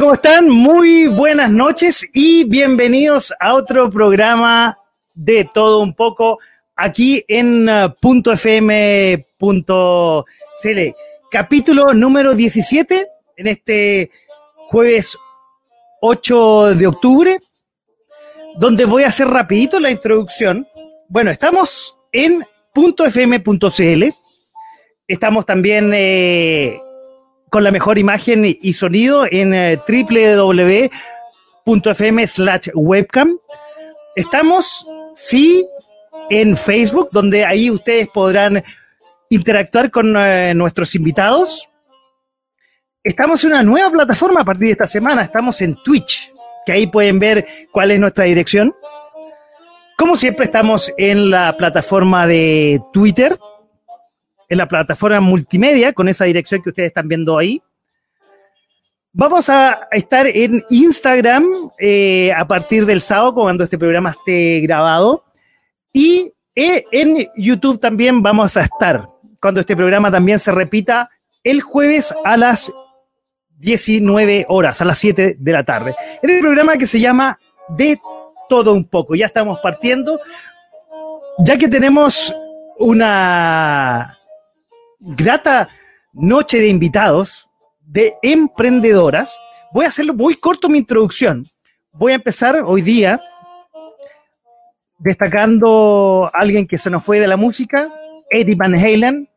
¿Cómo están? Muy buenas noches y bienvenidos a otro programa de todo un poco aquí en uh, punto .fm.cl. Capítulo número 17 en este jueves 8 de octubre, donde voy a hacer rapidito la introducción. Bueno, estamos en .fm.cl. Estamos también eh, con la mejor imagen y sonido en eh, www.fm slash webcam. Estamos, sí, en Facebook, donde ahí ustedes podrán interactuar con eh, nuestros invitados. Estamos en una nueva plataforma a partir de esta semana. Estamos en Twitch, que ahí pueden ver cuál es nuestra dirección. Como siempre, estamos en la plataforma de Twitter, en la plataforma multimedia, con esa dirección que ustedes están viendo ahí. Vamos a estar en Instagram eh, a partir del sábado, cuando este programa esté grabado. Y eh, en YouTube también vamos a estar, cuando este programa también se repita el jueves a las 19 horas, a las 7 de la tarde. En el programa que se llama De todo un poco. Ya estamos partiendo, ya que tenemos una grata noche de invitados, de emprendedoras. Voy a hacerlo muy corto mi introducción. Voy a empezar hoy día destacando a alguien que se nos fue de la música, Eddie Van Halen,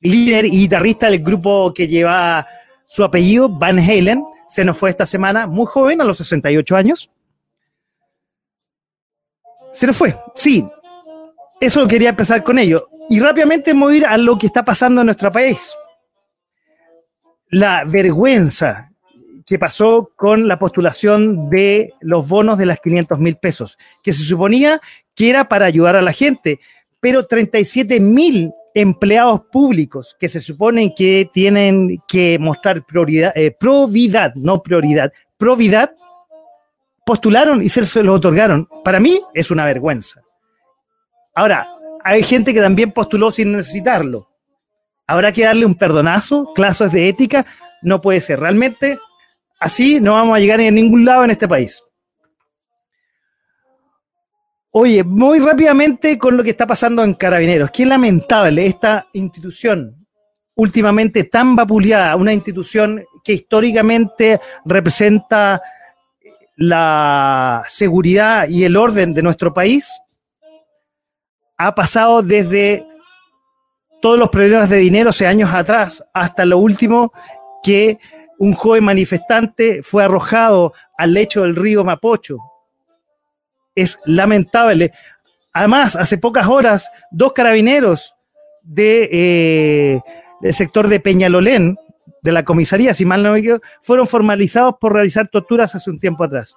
líder y guitarrista del grupo que lleva su apellido, Van Halen, se nos fue esta semana, muy joven, a los 68 años. Se nos fue, sí. Eso quería empezar con ello. Y rápidamente mover a lo que está pasando en nuestro país. La vergüenza que pasó con la postulación de los bonos de las 500 mil pesos, que se suponía que era para ayudar a la gente, pero 37 mil empleados públicos que se suponen que tienen que mostrar prioridad, eh, providad, no prioridad, providad, postularon y se los otorgaron. Para mí es una vergüenza. Ahora, hay gente que también postuló sin necesitarlo. ¿Habrá que darle un perdonazo? ¿Clases de ética? No puede ser. Realmente, así no vamos a llegar a ningún lado en este país. Oye, muy rápidamente con lo que está pasando en Carabineros. Qué lamentable esta institución últimamente tan vapuleada, una institución que históricamente representa la seguridad y el orden de nuestro país, ha pasado desde todos los problemas de dinero hace años atrás hasta lo último que un joven manifestante fue arrojado al lecho del río Mapocho. Es lamentable. Además, hace pocas horas, dos carabineros eh, del sector de Peñalolén, de la comisaría, si mal no me equivoco, fueron formalizados por realizar torturas hace un tiempo atrás.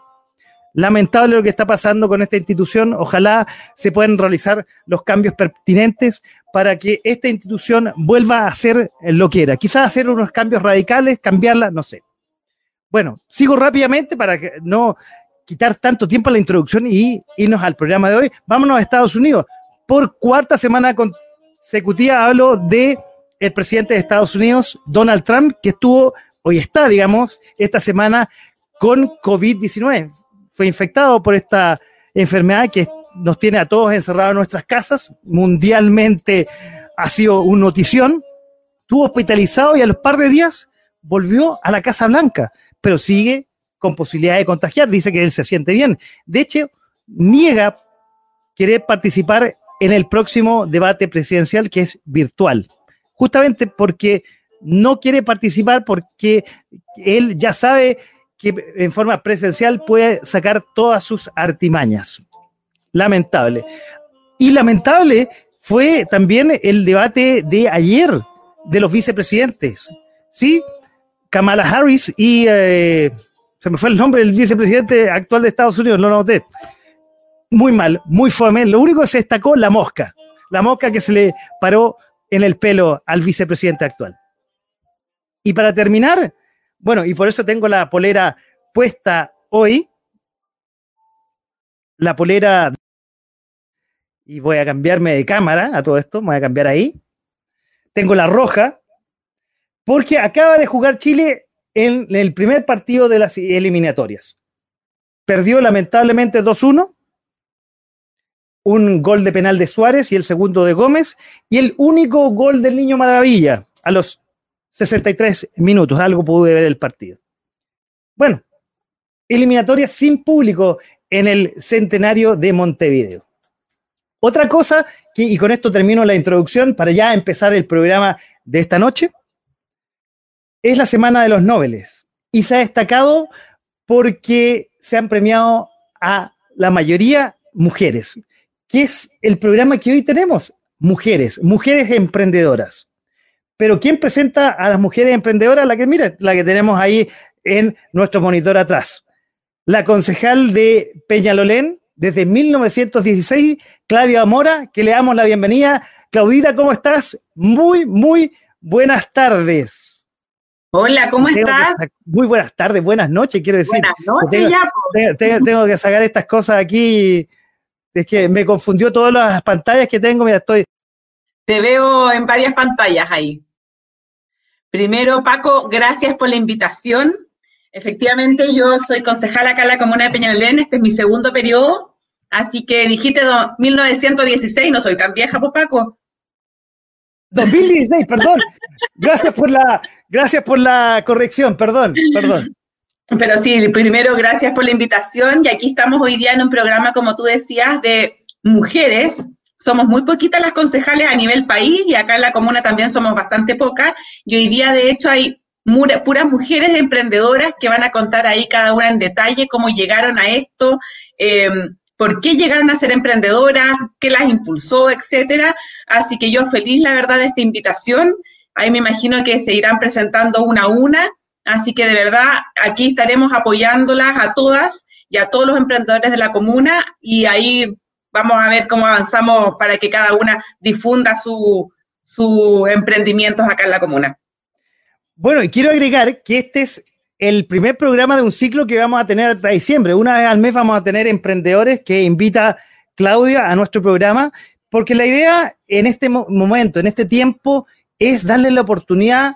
Lamentable lo que está pasando con esta institución. Ojalá se puedan realizar los cambios pertinentes para que esta institución vuelva a ser lo que era. Quizás hacer unos cambios radicales, cambiarla, no sé. Bueno, sigo rápidamente para que no quitar tanto tiempo a la introducción y irnos al programa de hoy. Vámonos a Estados Unidos. Por cuarta semana consecutiva hablo de el presidente de Estados Unidos, Donald Trump, que estuvo, hoy está, digamos, esta semana con COVID-19 fue infectado por esta enfermedad que nos tiene a todos encerrados en nuestras casas. Mundialmente ha sido una notición. Estuvo hospitalizado y a los par de días volvió a la Casa Blanca, pero sigue con posibilidad de contagiar. Dice que él se siente bien. De hecho, niega querer participar en el próximo debate presidencial que es virtual, justamente porque no quiere participar porque él ya sabe que en forma presencial puede sacar todas sus artimañas. Lamentable. Y lamentable fue también el debate de ayer de los vicepresidentes. ¿Sí? Kamala Harris y... Eh, Se me fue el nombre del vicepresidente actual de Estados Unidos, no lo noté. Muy mal, muy fome. Lo único que se destacó, la mosca. La mosca que se le paró en el pelo al vicepresidente actual. Y para terminar, bueno, y por eso tengo la polera puesta hoy, la polera, y voy a cambiarme de cámara a todo esto, me voy a cambiar ahí. Tengo la roja, porque acaba de jugar Chile en el primer partido de las eliminatorias. Perdió lamentablemente 2-1, un gol de penal de Suárez y el segundo de Gómez, y el único gol del Niño Maravilla a los 63 minutos, algo pude ver el partido. Bueno, eliminatorias sin público en el centenario de Montevideo. Otra cosa, que, y con esto termino la introducción para ya empezar el programa de esta noche, es la Semana de los Nobeles y se ha destacado porque se han premiado a la mayoría mujeres, que es el programa que hoy tenemos, mujeres, mujeres emprendedoras. Pero ¿quién presenta a las mujeres emprendedoras? La que, mira, la que tenemos ahí en nuestro monitor atrás. La concejal de Peñalolén desde 1916, Claudia Mora, que le damos la bienvenida. Claudita, ¿cómo estás? Muy, muy buenas tardes. Hola, ¿cómo estás? muy buenas tardes, buenas noches, quiero decir. Buenas noches ya. Tengo, que sacar estas cosas aquí. Es que me confundió todas las pantallas que tengo, mira, estoy. Te veo en varias pantallas ahí. Primero, Paco, gracias por la invitación. Efectivamente, yo soy concejala acá en la comuna de Peñalolén, este es mi segundo periodo, así que dijiste 1916, no soy tan vieja, pues Paco. 2016, perdón. Gracias por la, gracias por la corrección, perdón, perdón. Pero sí, primero, gracias por la invitación. Y aquí estamos hoy día en un programa, como tú decías, de mujeres. Somos muy poquitas las concejales a nivel país y acá en la comuna también somos bastante pocas. Y hoy día, de hecho, hay puras mujeres emprendedoras que van a contar ahí cada una en detalle cómo llegaron a esto, eh, por qué llegaron a ser emprendedoras, qué las impulsó, etcétera. Así que yo feliz, la verdad, de esta invitación. Ahí me imagino que se irán presentando una a una. Así que de verdad, aquí estaremos apoyándolas a todas y a todos los emprendedores de la comuna y ahí vamos a ver cómo avanzamos para que cada una difunda sus su emprendimientos acá en la comuna. Bueno, y quiero agregar que este es el primer programa de un ciclo que vamos a tener hasta diciembre. Una vez al mes vamos a tener emprendedores que invita Claudia a nuestro programa, porque la idea en este momento, en este tiempo, es darle la oportunidad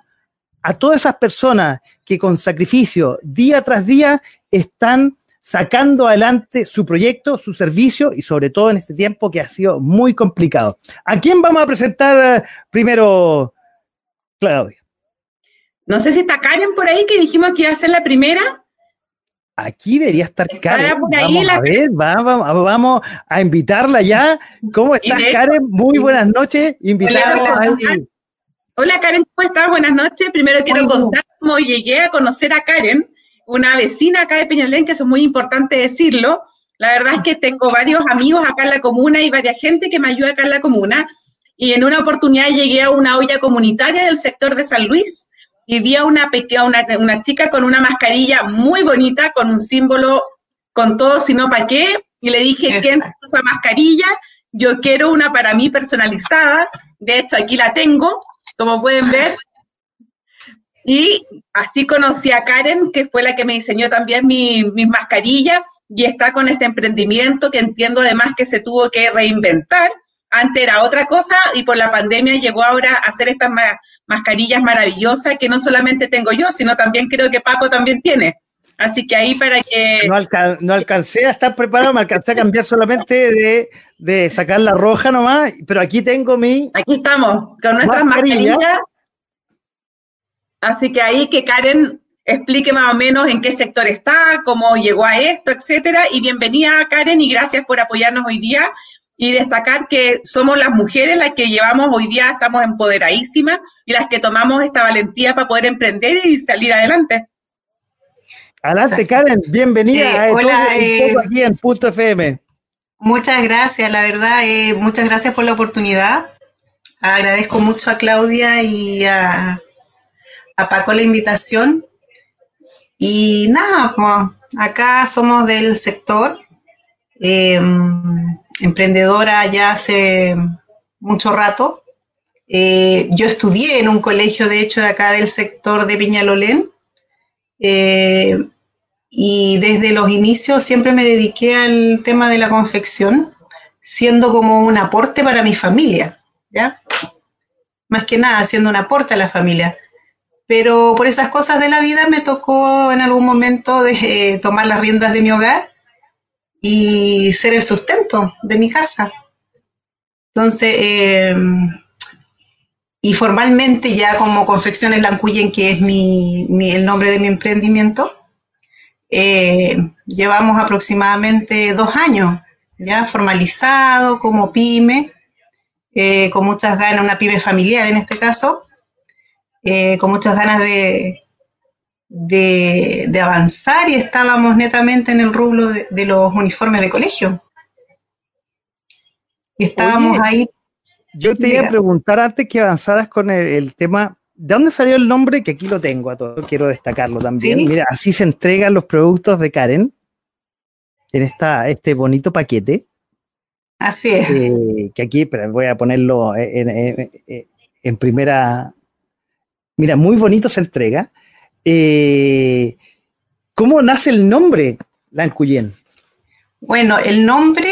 a todas esas personas que con sacrificio, día tras día, están sacando adelante su proyecto, su servicio y sobre todo en este tiempo que ha sido muy complicado. ¿A quién vamos a presentar eh, primero, Claudia? No sé si está Karen por ahí, que dijimos que iba a ser la primera. Aquí debería estar Karen. vamos a ver, vamos, a invitarla ya. ¿Cómo estás, Karen? Muy buenas noches. Invitarla. Hola, Karen, ¿cómo estás? Buenas noches. Primero quiero contar cómo llegué a conocer a Karen, una vecina acá de Peñalén, que eso es muy importante decirlo. La verdad es que tengo varios amigos acá en la comuna y varias gente que me ayuda acá en la comuna. Y en una oportunidad llegué a una olla comunitaria del sector de San Luis y vi a una, pequeña, una, chica con una mascarilla muy bonita, con un símbolo con todo, sino para qué, y le dije, ¿quién usa mascarilla? Yo quiero una para mí personalizada, de hecho aquí la tengo, como pueden ver. Y así conocí a Karen, que fue la que me diseñó también mi, mi mascarilla, y está con este emprendimiento que entiendo además que se tuvo que reinventar antes era otra cosa y por la pandemia llegó ahora a hacer estas mascarillas maravillosas que no solamente tengo yo, sino también creo que Paco también tiene. Así que ahí para que... No, alcancé a estar preparado, me alcancé a cambiar solamente de, sacar la roja nomás, pero aquí tengo mi... Aquí estamos, con nuestras mascarillas. Así que ahí que Karen explique más o menos en qué sector está, cómo llegó a esto, etcétera. Y bienvenida Karen y gracias por apoyarnos hoy día y destacar que somos las mujeres las que llevamos hoy día, estamos empoderadísimas y las que tomamos esta valentía para poder emprender y salir adelante. Adelante, Karen, bienvenida eh, a hola, eh, aquí en Punto FM. Muchas gracias, la verdad, eh, muchas gracias por la oportunidad. Agradezco mucho a Claudia y a, a Paco la invitación. Y nada, pues acá somos del sector, em, emprendedora ya hace mucho rato. Eh, yo estudié en un colegio, de hecho, de acá del sector de Piñalolén. Eh, y desde los inicios siempre me dediqué al tema de la confección, siendo como un aporte para mi familia, ¿ya? Más que nada, siendo un aporte a la familia pero por esas cosas de la vida me tocó en algún momento de, tomar las riendas de mi hogar y ser el sustento de mi casa. Entonces, eh, y formalmente ya como Confecciones Lancuyen, que es mi, el nombre de mi emprendimiento, eh, llevamos aproximadamente dos años ya formalizado como pyme, eh, con muchas ganas, una pyme familiar en este caso, eh, con muchas ganas de, de, avanzar y estábamos netamente en el rublo de, los uniformes de colegio. Y estábamos ahí. Yo te iba a preguntar antes que avanzaras con el, tema, ¿de dónde salió el nombre? Que aquí lo tengo a todo, quiero destacarlo también. Mira, así se entregan los productos de Karen en esta, este bonito paquete. Así es. Eh, que aquí, pero voy a ponerlo en primera Mira, muy bonito se entrega. Eh, ¿Cómo nace el nombre Lancuyen? Bueno, el nombre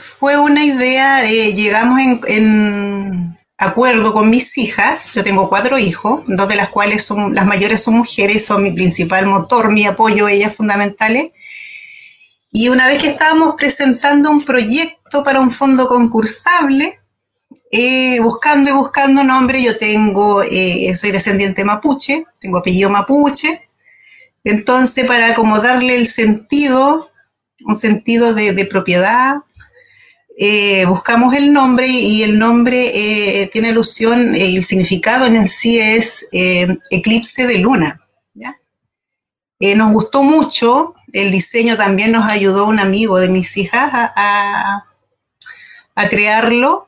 fue una idea, llegamos en, acuerdo con mis hijas, yo tengo cuatro hijos, dos de las cuales son, las mayores son mujeres, son mi principal motor, mi apoyo, ellas fundamentales. Y una vez que estábamos presentando un proyecto para un fondo concursable, eh, buscando y buscando nombre, yo tengo, eh, soy descendiente mapuche, tengo apellido mapuche, entonces para como darle el sentido, un sentido de, propiedad, eh, buscamos el nombre y el nombre tiene alusión, el significado en el sí es eclipse de luna. nos gustó mucho, el diseño también nos ayudó un amigo de mis hijas a crearlo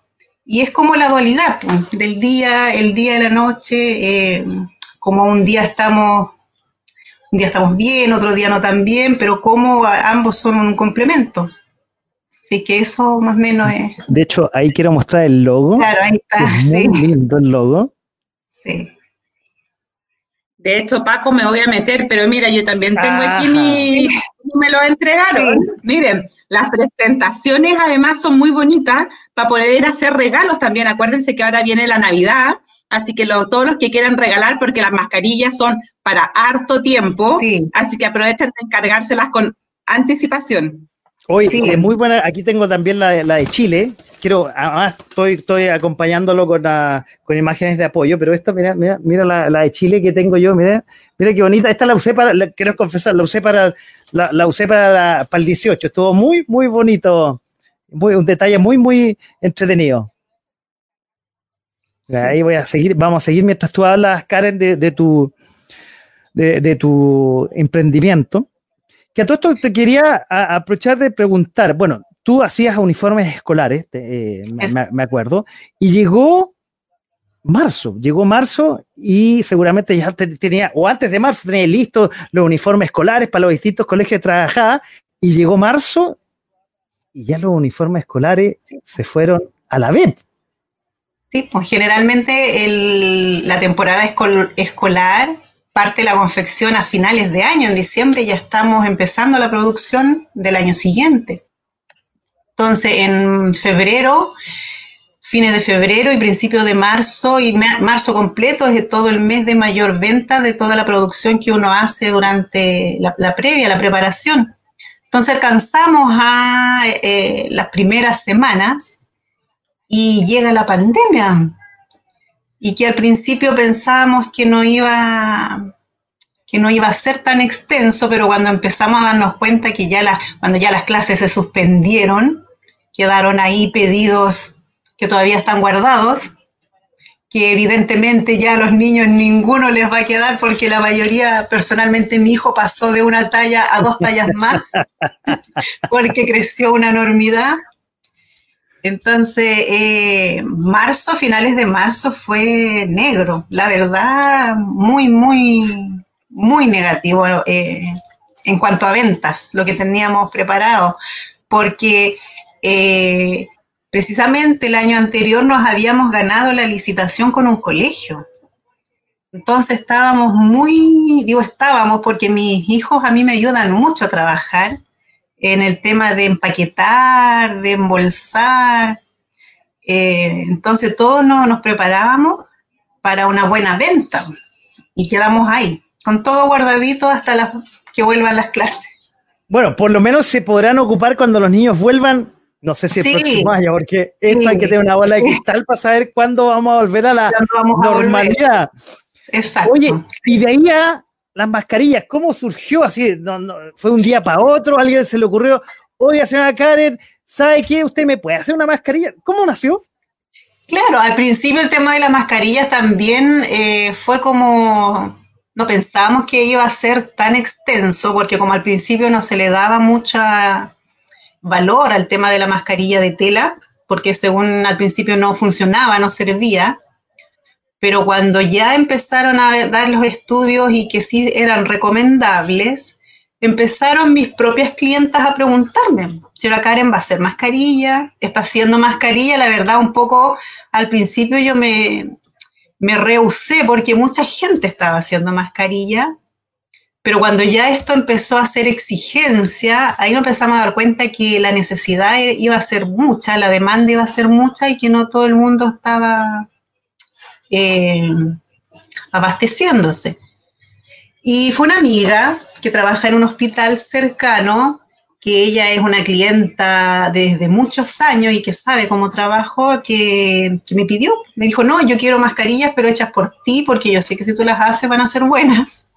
y es como la dualidad pues, del día, el día y la noche, eh, como un día estamos, un día estamos bien, otro día no tan bien, pero como ambos son un complemento. Así que eso más o menos es. De hecho, ahí quiero mostrar el logo. Claro, ahí está. Es muy lindo el logo. Sí. De hecho, Paco, me voy a meter, pero mira, yo también tengo aquí mi, me lo entregaron. Miren, las presentaciones además son muy bonitas para poder hacer regalos también. Acuérdense que ahora viene la Navidad, así que todos los que quieran regalar, porque las mascarillas son para harto tiempo, así que aprovechen de encargárselas con anticipación. Oye, muy buena. Aquí tengo también la, la de Chile. Quiero, además, estoy, estoy acompañándolo con, con imágenes de apoyo, pero esta, mira, mira, mira la, la, de Chile que tengo yo, mira, mira qué bonita. Esta la usé para, quiero confesar, la usé para, la, usé para, para el 18. Estuvo muy, muy bonito. Muy, un detalle muy, muy entretenido. Ahí voy a seguir, vamos a seguir mientras tú hablas, Karen, de, de tu, de, de tu emprendimiento. Que a todo esto te quería aprovechar de preguntar, bueno, tú hacías uniformes escolares, eh, me, acuerdo, y llegó marzo, llegó marzo y seguramente ya tenía, o antes de marzo tenía listos los uniformes escolares para los distintos colegios de trabajada, y llegó marzo y ya los uniformes escolares se fueron a la vez. Sí, pues generalmente la temporada escolar parte la confección a finales de año, en diciembre ya estamos empezando la producción del año siguiente. Entonces, en febrero, fines de febrero y principios de marzo y marzo completo es todo el mes de mayor venta de toda la producción que uno hace durante la, previa, la preparación. Entonces alcanzamos a eh, las primeras semanas y llega la pandemia y que al principio pensábamos que no iba que no iba a ser tan extenso, pero cuando empezamos a darnos cuenta que ya cuando ya las clases se suspendieron, quedaron ahí pedidos que todavía están guardados, que evidentemente ya a los niños ninguno les va a quedar porque la mayoría, personalmente mi hijo pasó de una talla a dos tallas más, porque creció una enormidad. Entonces, eh, marzo, finales de marzo fue negro, la verdad, muy, muy, muy negativo eh, en cuanto a ventas, lo que teníamos preparado, porque eh, precisamente el año anterior nos habíamos ganado la licitación con un colegio. Entonces estábamos muy, digo estábamos porque mis hijos a mí me ayudan mucho a trabajar en el tema de empaquetar, de embolsar. Eh, entonces todos nos preparábamos para una buena venta y quedamos ahí, con todo guardadito hasta las que vuelvan las clases. Bueno, por lo menos se podrán ocupar cuando los niños vuelvan no sé si el próximo año, porque esto hay que tener una bola de cristal para saber cuándo vamos a volver a la normalidad. Exacto. Oye, y de ahí a las mascarillas, ¿cómo surgió así? ¿Fue un día para otro? ¿Alguien se le ocurrió? Oiga, señora Karen, ¿sabe qué? ¿Usted me puede hacer una mascarilla? ¿Cómo nació? Claro, al principio el tema de las mascarillas también eh, fue como, no pensábamos que iba a ser tan extenso, porque como al principio no se le daba mucha valor al tema de la mascarilla de tela, porque según al principio no funcionaba, no servía, pero cuando ya empezaron a dar los estudios y que sí eran recomendables, empezaron mis propias clientas a preguntarme, señora Karen, ¿va a hacer mascarilla? ¿Está haciendo mascarilla? La verdad, un poco al principio yo me, me rehusé porque mucha gente estaba haciendo mascarilla pero cuando ya esto empezó a ser exigencia, ahí nos empezamos a dar cuenta que la necesidad iba a ser mucha, la demanda iba a ser mucha y que no todo el mundo estaba eh, abasteciéndose. Y fue una amiga que trabaja en un hospital cercano, que ella es una clienta desde muchos años y que sabe cómo trabajo, que, que me pidió, me dijo, no, yo quiero mascarillas, pero hechas por ti, porque yo sé que si tú las haces van a ser buenas.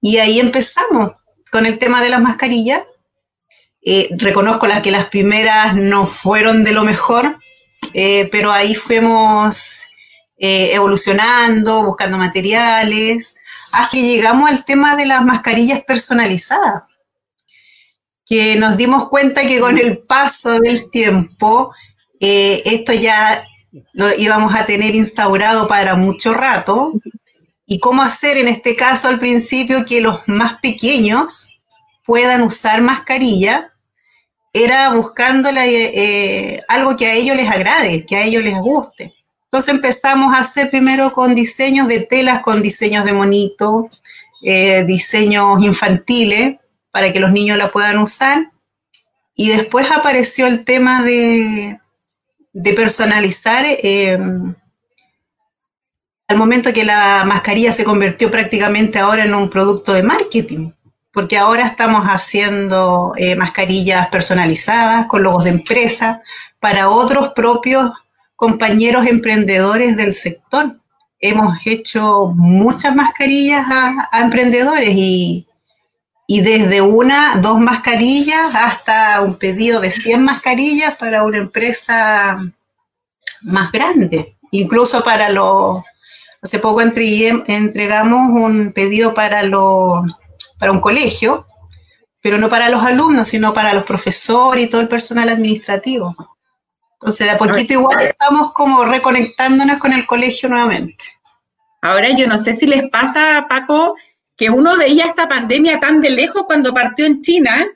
Y ahí empezamos con el tema de las mascarillas. Eh, reconozco las que las primeras no fueron de lo mejor, eh, pero ahí fuimos eh, evolucionando, buscando materiales, hasta que llegamos al tema de las mascarillas personalizadas, que nos dimos cuenta que con el paso del tiempo, esto ya lo íbamos a tener instaurado para mucho rato, y cómo hacer en este caso al principio que los más pequeños puedan usar mascarilla, era buscando eh, algo que a ellos les agrade, que a ellos les guste. Entonces empezamos a hacer primero con diseños de telas, con diseños de monito, eh, diseños infantiles para que los niños la puedan usar. Y después apareció el tema de, de personalizar eh, al momento que la mascarilla se convirtió prácticamente ahora en un producto de marketing, porque ahora estamos haciendo eh, mascarillas personalizadas con logos de empresa para otros propios compañeros emprendedores del sector. Hemos hecho muchas mascarillas a, emprendedores y, y desde una, dos mascarillas hasta un pedido de 100 mascarillas para una empresa más grande, incluso para los Hace poco entregamos un pedido para, para un colegio, pero no para los alumnos, sino para los profesores y todo el personal administrativo. Entonces, de a poquito igual estamos como reconectándonos con el colegio nuevamente. Ahora, yo no sé si les pasa, Paco, que uno veía esta pandemia tan de lejos cuando partió en China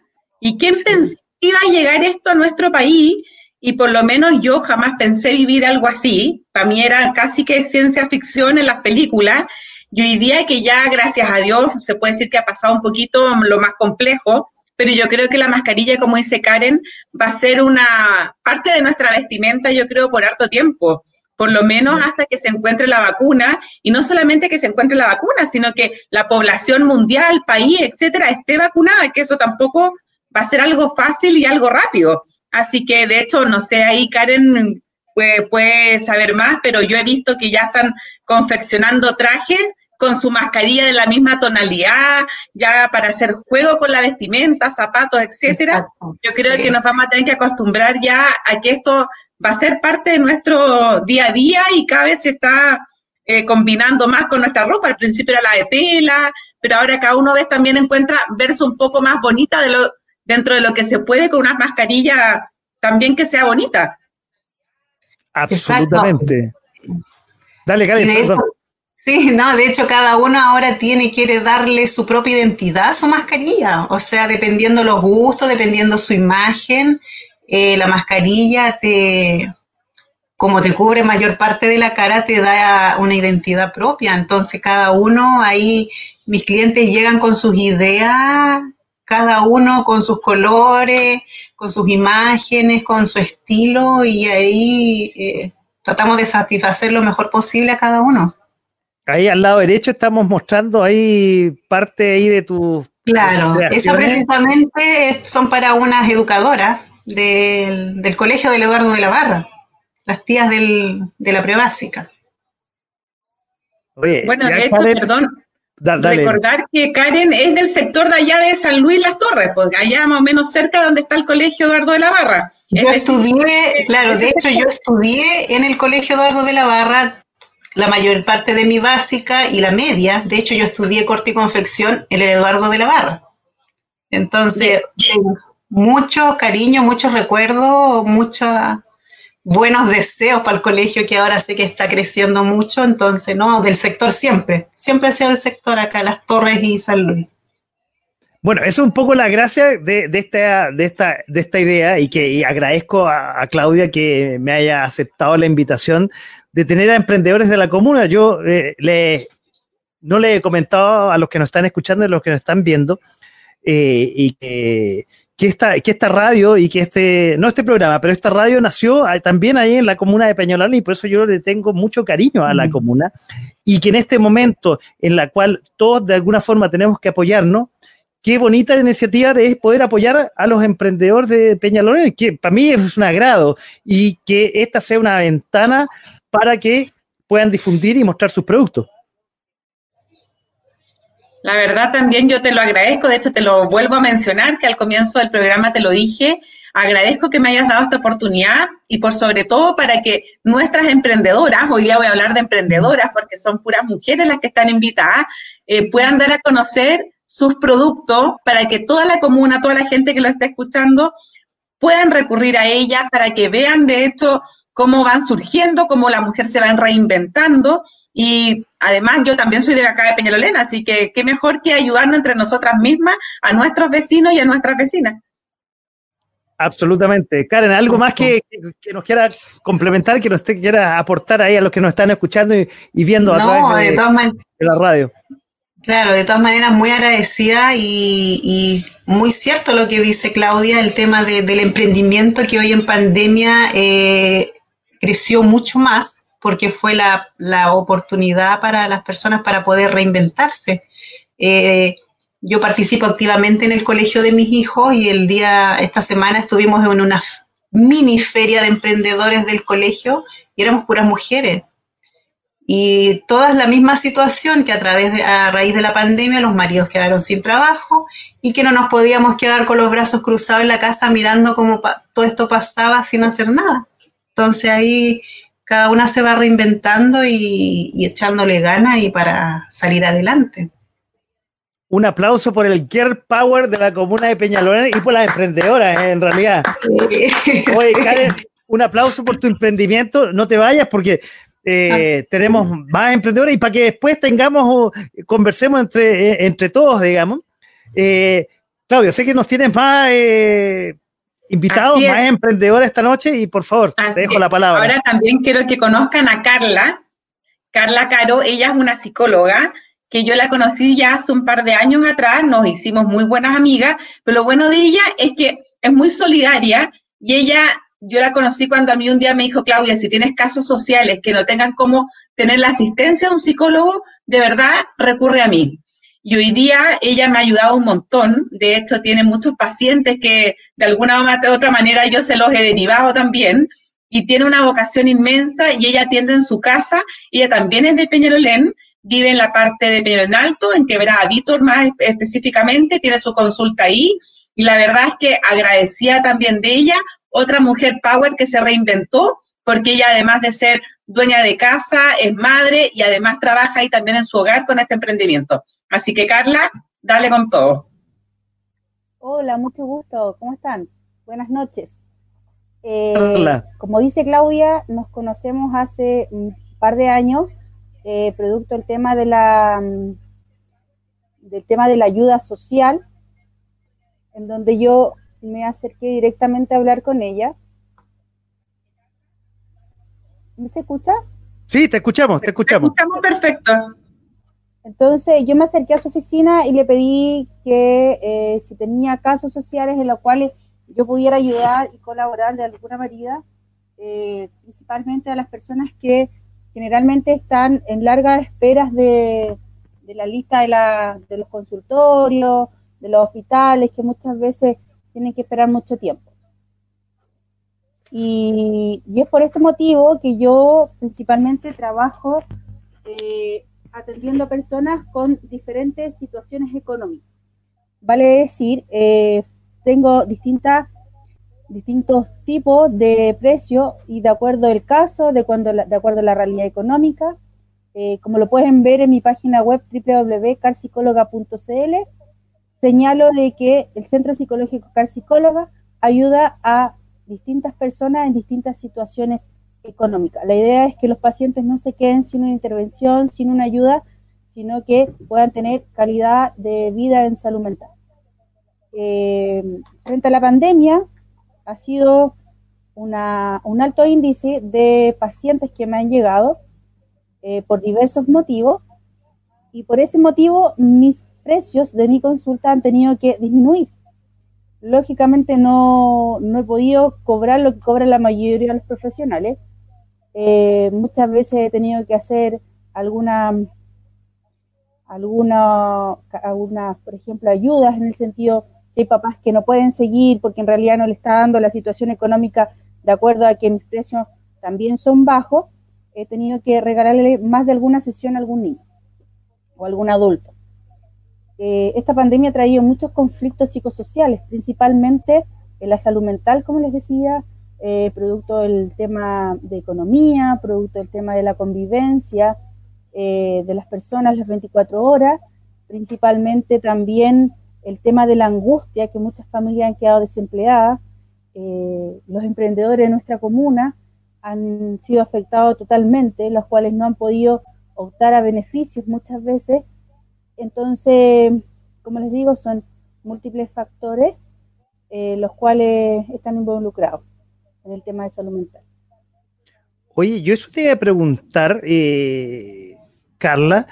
y quién pensaba iba a llegar esto a nuestro país y por lo menos yo jamás pensé vivir algo así. Para mí era casi que ciencia ficción en las películas. Y hoy día que ya, gracias a Dios, se puede decir que ha pasado un poquito lo más complejo, pero yo creo que la mascarilla, como dice Karen, va a ser una parte de nuestra vestimenta, yo creo, por harto tiempo por lo menos hasta que se encuentre la vacuna, y no solamente que se encuentre la vacuna, sino que la población mundial, país, etcétera, esté vacunada, que eso tampoco va a ser algo fácil y algo rápido. Así que, de hecho, no sé, ahí Karen puede, saber más, pero yo he visto que ya están confeccionando trajes con su mascarilla de la misma tonalidad, ya para hacer juego con la vestimenta, zapatos, etcétera. Yo creo que nos vamos a tener que acostumbrar ya a que esto va a ser parte de nuestro día a día y cada vez se está eh, combinando más con nuestra ropa. Al principio era la de tela, pero ahora cada uno vez también encuentra verse un poco más bonita de lo, dentro de lo que se puede con una mascarilla también que sea bonita. Absolutamente. Dale, Karen, Sí, no, de hecho cada uno ahora tiene, quiere darle su propia identidad a su mascarilla, o sea, dependiendo los gustos, dependiendo su imagen, eh, la mascarilla te, como te cubre mayor parte de la cara, te da una identidad propia, entonces cada uno ahí, mis clientes llegan con sus ideas, cada uno con sus colores, con sus imágenes, con su estilo y ahí eh, tratamos de satisfacer lo mejor posible a cada uno. Ahí al lado derecho estamos mostrando ahí parte ahí de tu... Claro, eso precisamente son para unas educadoras del, colegio del Eduardo de la Barra, las tías del, de la prebásica. bueno, de hecho, perdón, recordar que Karen es del sector de allá de San Luis Las Torres, porque allá más o menos cerca donde está el colegio Eduardo de la Barra. Yo estudié, claro, de hecho yo estudié en el colegio Eduardo de la Barra la mayor parte de mi básica y la media. De hecho, yo estudié corte y confección en el Eduardo de la Barra. Entonces, mucho cariño, muchos recuerdos, muchos buenos deseos para el colegio que ahora sé que está creciendo mucho. Entonces, no, del sector siempre. Siempre ha sido el sector acá, Las Torres y San Luis. Bueno, eso es un poco la gracia de, esta, de, esta, de esta idea y que agradezco a, Claudia que me haya aceptado la invitación de tener a emprendedores de la comuna. Yo eh, le, no le he comentado a los que nos están escuchando y a los que nos están viendo eh, y que, que, esta, que esta radio y que este, no este programa, pero esta radio nació también ahí en la comuna de Peñolán y por eso yo le tengo mucho cariño a la comuna y que en este momento en la cual todos de alguna forma tenemos que apoyarnos, qué bonita iniciativa de poder apoyar a los emprendedores de Peñalolén, que para mí es un agrado y que esta sea una ventana para que puedan difundir y mostrar sus productos. La verdad también yo te lo agradezco, de hecho te lo vuelvo a mencionar, que al comienzo del programa te lo dije, agradezco que me hayas dado esta oportunidad y por sobre todo para que nuestras emprendedoras, hoy día voy a hablar de emprendedoras porque son puras mujeres las que están invitadas, eh, puedan dar a conocer sus productos para que toda la comuna, toda la gente que lo está escuchando puedan recurrir a ellas para que vean de hecho cómo van surgiendo, cómo la mujer se va reinventando. Y además yo también soy de acá de Peñalolena, así que qué mejor que ayudarnos entre nosotras mismas, a nuestros vecinos y a nuestras vecinas. Absolutamente. Karen, ¿algo más que, nos quiera complementar, que nos quiera aportar ahí a los que nos están escuchando y, viendo a través de la radio? Claro, de todas maneras, muy agradecida y, muy cierto lo que dice Claudia, el tema del emprendimiento que hoy en pandemia eh, creció mucho más porque fue la, oportunidad para las personas para poder reinventarse. Eh, yo participo activamente en el colegio de mis hijos y el día, esta semana estuvimos en una mini feria de emprendedores del colegio y éramos puras mujeres y toda la misma situación que a través de, a raíz de la pandemia los maridos quedaron sin trabajo y que no nos podíamos quedar con los brazos cruzados en la casa mirando cómo todo esto pasaba sin hacer nada. Entonces ahí cada una se va reinventando y, echándole ganas y para salir adelante. Un aplauso por el Care Power de la comuna de Peñalolén y por las emprendedoras, en realidad. Oye, Karen, un aplauso por tu emprendimiento. No te vayas porque eh, tenemos más emprendedores y para que después tengamos, conversemos entre, eh, entre todos, digamos. Eh, Claudio, sé que nos tienes más invitados, más emprendedores esta noche y por favor, te dejo la palabra. Ahora también quiero que conozcan a Carla, Carla Caro, ella es una psicóloga que yo la conocí ya hace un par de años atrás, nos hicimos muy buenas amigas, pero lo bueno de ella es que es muy solidaria y ella yo la conocí cuando a mí un día me dijo, Claudia, si tienes casos sociales que no tengan cómo tener la asistencia de un psicólogo, de verdad recurre a mí. Y hoy día ella me ha ayudado un montón. De hecho, tiene muchos pacientes que de alguna u otra manera yo se los he derivado también. Y tiene una vocación inmensa y ella atiende en su casa. Ella también es de Peñalolén, vive en la parte de Peñalolén Alto, en Quebrada Víctor más específicamente, tiene su consulta ahí. Y la verdad es que agradecía también de ella otra mujer power que se reinventó, porque ella además de ser dueña de casa, es madre y además trabaja ahí también en su hogar con este emprendimiento. Así que Carla, dale con todo. Hola, mucho gusto. ¿Cómo están? Buenas noches. Eh, Hola. Como dice Claudia, nos conocemos hace un par de años eh, producto del tema de la mm, del tema de la ayuda social, en donde yo me acerqué directamente a hablar con ella. ¿Me se escucha? Sí, te escuchamos, te escuchamos. Te escuchamos perfecto. Entonces yo me acerqué a su oficina y le pedí que eh, si tenía casos sociales en los cuales yo pudiera ayudar y colaborar de alguna manera, eh, principalmente a las personas que generalmente están en largas esperas de, la lista de, la, de los consultorios, de los hospitales, que muchas veces tienen que esperar mucho tiempo. Y, es por este motivo que yo principalmente trabajo eh, atendiendo a personas con diferentes situaciones económicas. Vale decir, eh, tengo distintas distintos tipos de precios y de acuerdo al caso, de, cuando, de acuerdo a la realidad económica. Eh, como lo pueden ver en mi página web www.carpsicóloga.cl, señalo de que el Centro Psicológico Carpsicóloga ayuda a distintas personas en distintas situaciones económicas. La idea es que los pacientes no se queden sin una intervención, sin una ayuda, sino que puedan tener calidad de vida en salud mental. Eh, frente a la pandemia, ha sido una, un alto índice de pacientes que me han llegado eh, por diversos motivos y por ese motivo mis precios de mi consulta han tenido que disminuir. Lógicamente no, no he podido cobrar lo que cobra la mayoría de los profesionales. Eh, muchas veces he tenido que hacer alguna, alguna, algunas, por ejemplo, ayudas en el sentido hay papás que no pueden seguir porque en realidad no le está dando la situación económica de acuerdo a que mis precios también son bajos, he tenido que regalarle más de alguna sesión a algún niño o algún adulto. Eh, esta pandemia ha traído muchos conflictos psicosociales, principalmente en la salud mental, como les decía, eh, producto del tema de economía, producto del tema de la convivencia eh, de las personas las 24 horas, principalmente también el tema de la angustia, que muchas familias han quedado desempleadas, los emprendedores de nuestra comuna han sido afectados totalmente, los cuales no han podido optar a beneficios muchas veces. Entonces, como les digo, son múltiples factores eh, los cuales están involucrados en el tema de salud mental. Oye, yo eso te iba a preguntar, eh, Carla,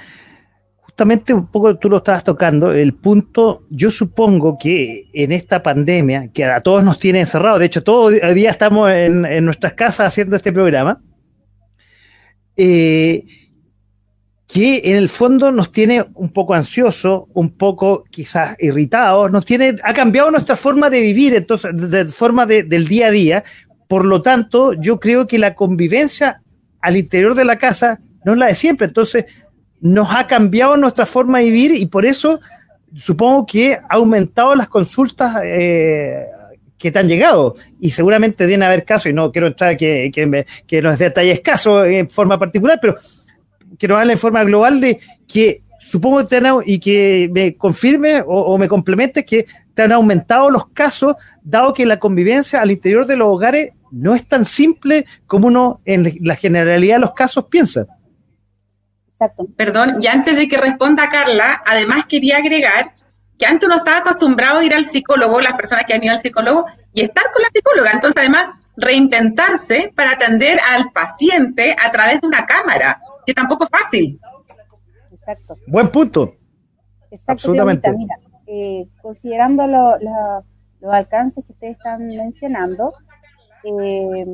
justamente un poco tú lo estabas tocando, el punto, yo supongo que en esta pandemia, que a todos nos tiene encerrados, de hecho, todo el día estamos en, nuestras casas haciendo este programa, eh, que en el fondo nos tiene un poco ansioso, un poco quizás irritados, nos tiene, ha cambiado nuestra forma de vivir, entonces, de forma del día a día. Por lo tanto, yo creo que la convivencia al interior de la casa no es la de siempre. Entonces, nos ha cambiado nuestra forma de vivir y por eso supongo que ha aumentado las consultas eh, que te han llegado. Y seguramente deben haber casos, y no quiero entrar que, que, que nos detalles casos en forma particular, pero que nos hable en forma global de que supongo que te han, y que me confirme o, o me complemente que te han aumentado los casos, dado que la convivencia al interior de los hogares no es tan simple como uno en la generalidad de los casos piensa. Perdón, y antes de que responda Carla, además quería agregar que antes uno estaba acostumbrado a ir al psicólogo, las personas que han ido al psicólogo, y estar con la psicóloga. Entonces, además, reinventarse para atender al paciente a través de una cámara, que tampoco es fácil. Exacto. Buen punto. Absolutamente. Mira, eh, considerando los alcances que ustedes están mencionando, eh,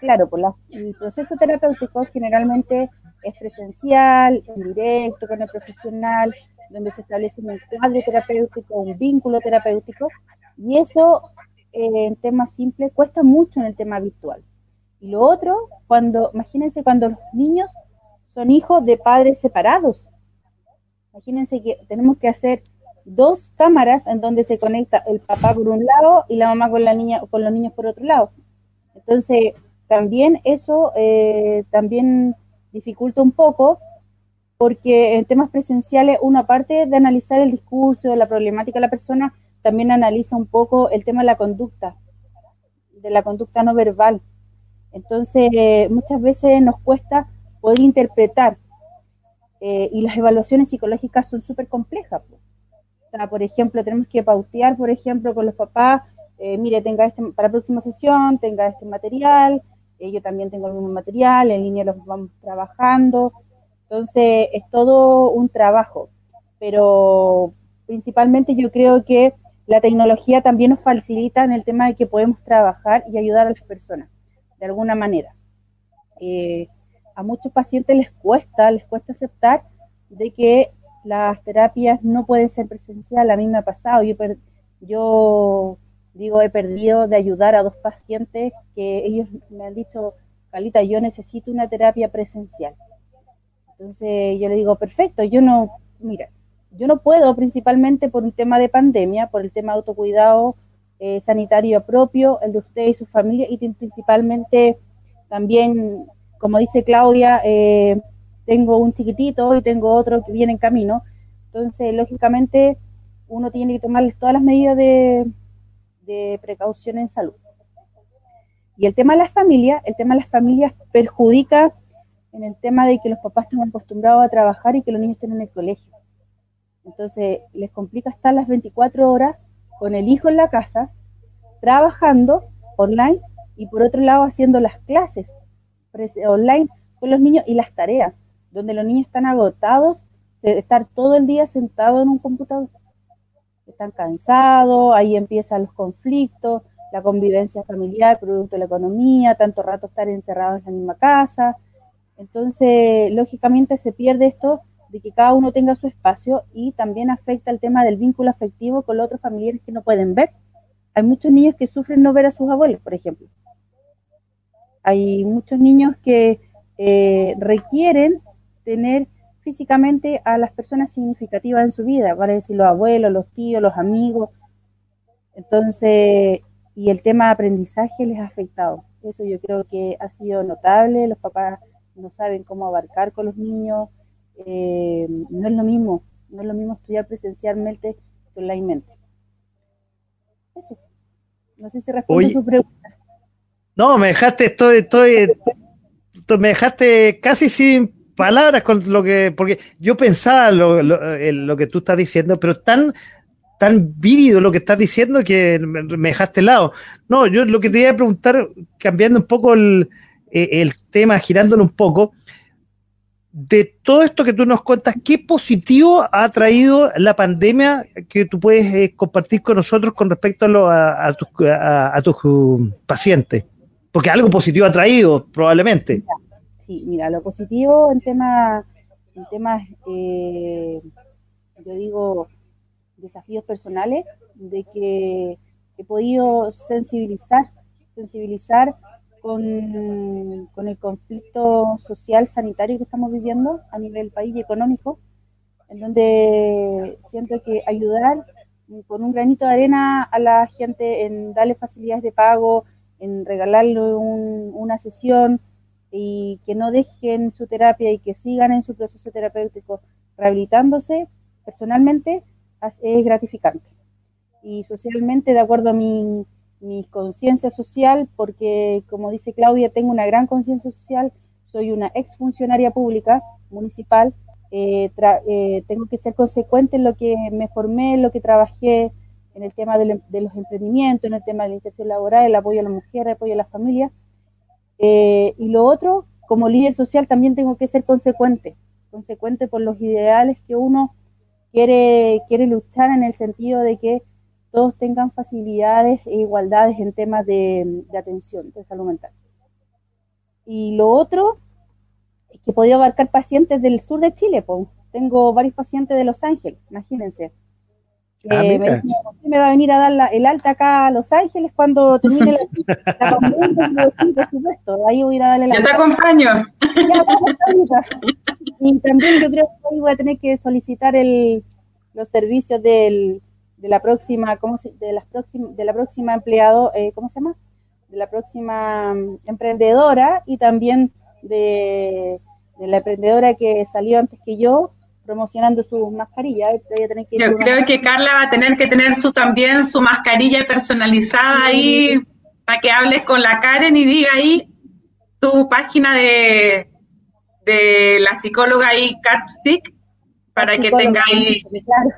claro, por el proceso terapéutico generalmente es presencial, en directo con el profesional, donde se establece un cuadro terapéutico, un vínculo terapéutico, y eso eh, en temas simples cuesta mucho en el tema virtual. Y lo otro, cuando, imagínense cuando los niños son hijos de padres separados. Imagínense que tenemos que hacer dos cámaras en donde se conecta el papá por un lado y la mamá con la niña con los niños por otro lado. Entonces, también eso eh, también dificulta un poco porque en temas presenciales uno aparte de analizar el discurso, la problemática de la persona, también analiza un poco el tema de la conducta, de la conducta no verbal. Entonces, muchas veces nos cuesta poder interpretar eh, y las evaluaciones psicológicas son súper complejas. O sea, por ejemplo, tenemos que pautear, por ejemplo, con los papás, eh, mire, tenga este para la próxima sesión, tenga este material, eh, yo también tengo el mismo material, en línea los vamos trabajando. Entonces, es todo un trabajo, pero principalmente yo creo que la tecnología también nos facilita en el tema de que podemos trabajar y ayudar a las personas, de alguna manera. Eh, a muchos pacientes les cuesta, les cuesta aceptar de que las terapias no pueden ser presenciales. A mí me ha pasado, yo, yo digo, he perdido de ayudar a dos pacientes que ellos me han dicho, Calita, yo necesito una terapia presencial. Entonces yo le digo, perfecto, yo no, mira, yo no puedo principalmente por un tema de pandemia, por el tema de autocuidado eh, sanitario propio, el de usted y su familia, y principalmente también, como dice Claudia, eh, tengo un chiquitito y tengo otro que viene en camino. Entonces, lógicamente, uno tiene que tomar todas las medidas de, de precaución en salud. Y el tema de las familias, el tema de las familias perjudica en el tema de que los papás están acostumbrados a trabajar y que los niños estén en el colegio. Entonces, les complica estar las 24 horas con el hijo en la casa, trabajando online y por otro lado haciendo las clases online con los niños y las tareas, donde los niños están agotados de estar todo el día sentados en un computador. Están cansados, ahí empiezan los conflictos, la convivencia familiar, producto de la economía, tanto rato estar encerrados en la misma casa. Entonces, lógicamente se pierde esto de que cada uno tenga su espacio y también afecta el tema del vínculo afectivo con los otros familiares que no pueden ver. Hay muchos niños que sufren no ver a sus abuelos, por ejemplo. Hay muchos niños que eh, requieren tener físicamente a las personas significativas en su vida, vale decir los abuelos, los tíos, los amigos. Entonces, y el tema de aprendizaje les ha afectado. Eso yo creo que ha sido notable. Los papás no saben cómo abarcar con los niños, eh, no es lo mismo, no es lo mismo estudiar presencialmente que online. Eso. No sé si responde a su pregunta. No, me dejaste, estoy, estoy, me dejaste casi sin palabras con lo que, porque yo pensaba lo, lo, que tú estás diciendo, pero tan, tan vívido lo que estás diciendo que me, dejaste lado. No, yo lo que te iba a preguntar, cambiando un poco el, eh, el tema, girándolo un poco, de todo esto que tú nos cuentas, ¿qué positivo ha traído la pandemia que tú puedes eh, compartir con nosotros con respecto a, a, tus, a, tus, pacientes? Porque algo positivo ha traído, probablemente. Sí, mira, lo positivo en temas, en temas eh, yo digo, desafíos personales, de que he podido sensibilizar, sensibilizar con, el conflicto social sanitario que estamos viviendo a nivel país y económico, en donde siento que ayudar con un granito de arena a la gente en darle facilidades de pago, en regalarle una sesión y que no dejen su terapia y que sigan en su proceso terapéutico rehabilitándose, personalmente es gratificante. Y socialmente, de acuerdo a mi mi conciencia social, porque como dice Claudia, tengo una gran conciencia social, soy una exfuncionaria pública municipal, eh, eh, tengo que ser consecuente en lo que me formé, en lo que trabajé, en el tema de, los emprendimientos, en el tema de la inserción laboral, el apoyo a la mujer, el apoyo a la familia. Eh, y lo otro, como líder social también tengo que ser consecuente, consecuente por los ideales que uno quiere, quiere luchar en el sentido de que todos tengan facilidades e igualdades en temas de, atención, de salud mental. Y lo otro es que podido abarcar pacientes del sur de Chile. Tengo varios pacientes de Los Ángeles, imagínense. Ah, me, me, va a venir a dar el alta acá a Los Ángeles cuando termine la, la por supuesto. Ahí voy a ir a darle la Yo te acompaño. y también yo creo que ahí voy a tener que solicitar el, los servicios del de la próxima, ¿cómo de, las próximas de la próxima empleado, eh, ¿cómo se llama? De la próxima mm, emprendedora y también de, la emprendedora que salió antes que yo promocionando su mascarilla. yo creo que Carla va a tener que tener su también su mascarilla personalizada ahí para que hables con la Karen y diga ahí tu página de, de la psicóloga ahí, Carpstick, para que tenga ahí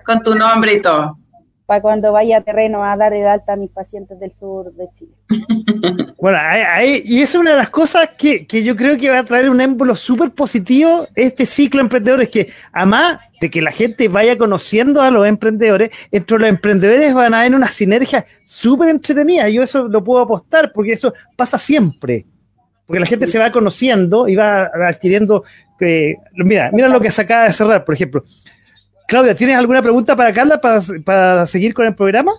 con tu nombre y todo para cuando vaya a terreno a dar el alta a mis pacientes del sur de Chile. Bueno, y esa es una de las cosas que, yo creo que va a traer un émbolo súper positivo este ciclo de emprendedores, que además de que la gente vaya conociendo a los emprendedores, entre los emprendedores van a haber una sinergia súper entretenida. Yo eso lo puedo apostar, porque eso pasa siempre. Porque la gente se va conociendo y va adquiriendo. que mira, mira lo que se acaba de cerrar, por ejemplo. Claudia, ¿tienes alguna pregunta para Carla para, seguir con el programa?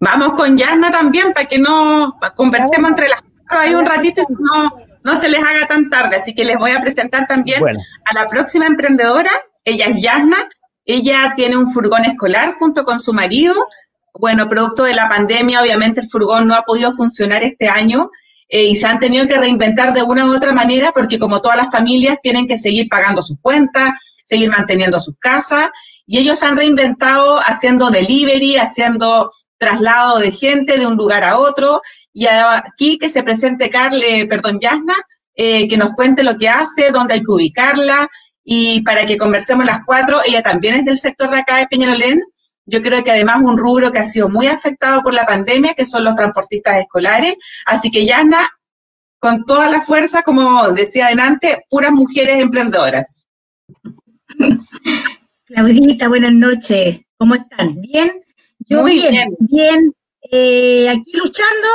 Vamos con Yarna también para que no conversemos entre las hay un ratito y no, no se les haga tan tarde. Así que les voy a presentar también a la próxima emprendedora. Ella es Yarna. Ella tiene un furgón escolar junto con su marido. Bueno, producto de la pandemia, obviamente el furgón no ha podido funcionar este año eh, y se han tenido que reinventar de una u otra manera porque como todas las familias tienen que seguir pagando sus cuentas, seguir manteniendo sus casas y ellos han reinventado haciendo delivery, haciendo traslado de gente de un lugar a otro y aquí que se presente Carle, perdón, Yasna, eh, que nos cuente lo que hace, dónde hay que ubicarla y para que conversemos las cuatro, ella también es del sector de acá de Peñalolén, yo creo que además un rubro que ha sido muy afectado por la pandemia, que son los transportistas escolares. Así que Yasna, con toda la fuerza, como decía adelante, puras mujeres emprendedoras. Claudita, buenas noches. ¿Cómo están? ¿Bien? Yo muy bien, bien. Eh, aquí luchando,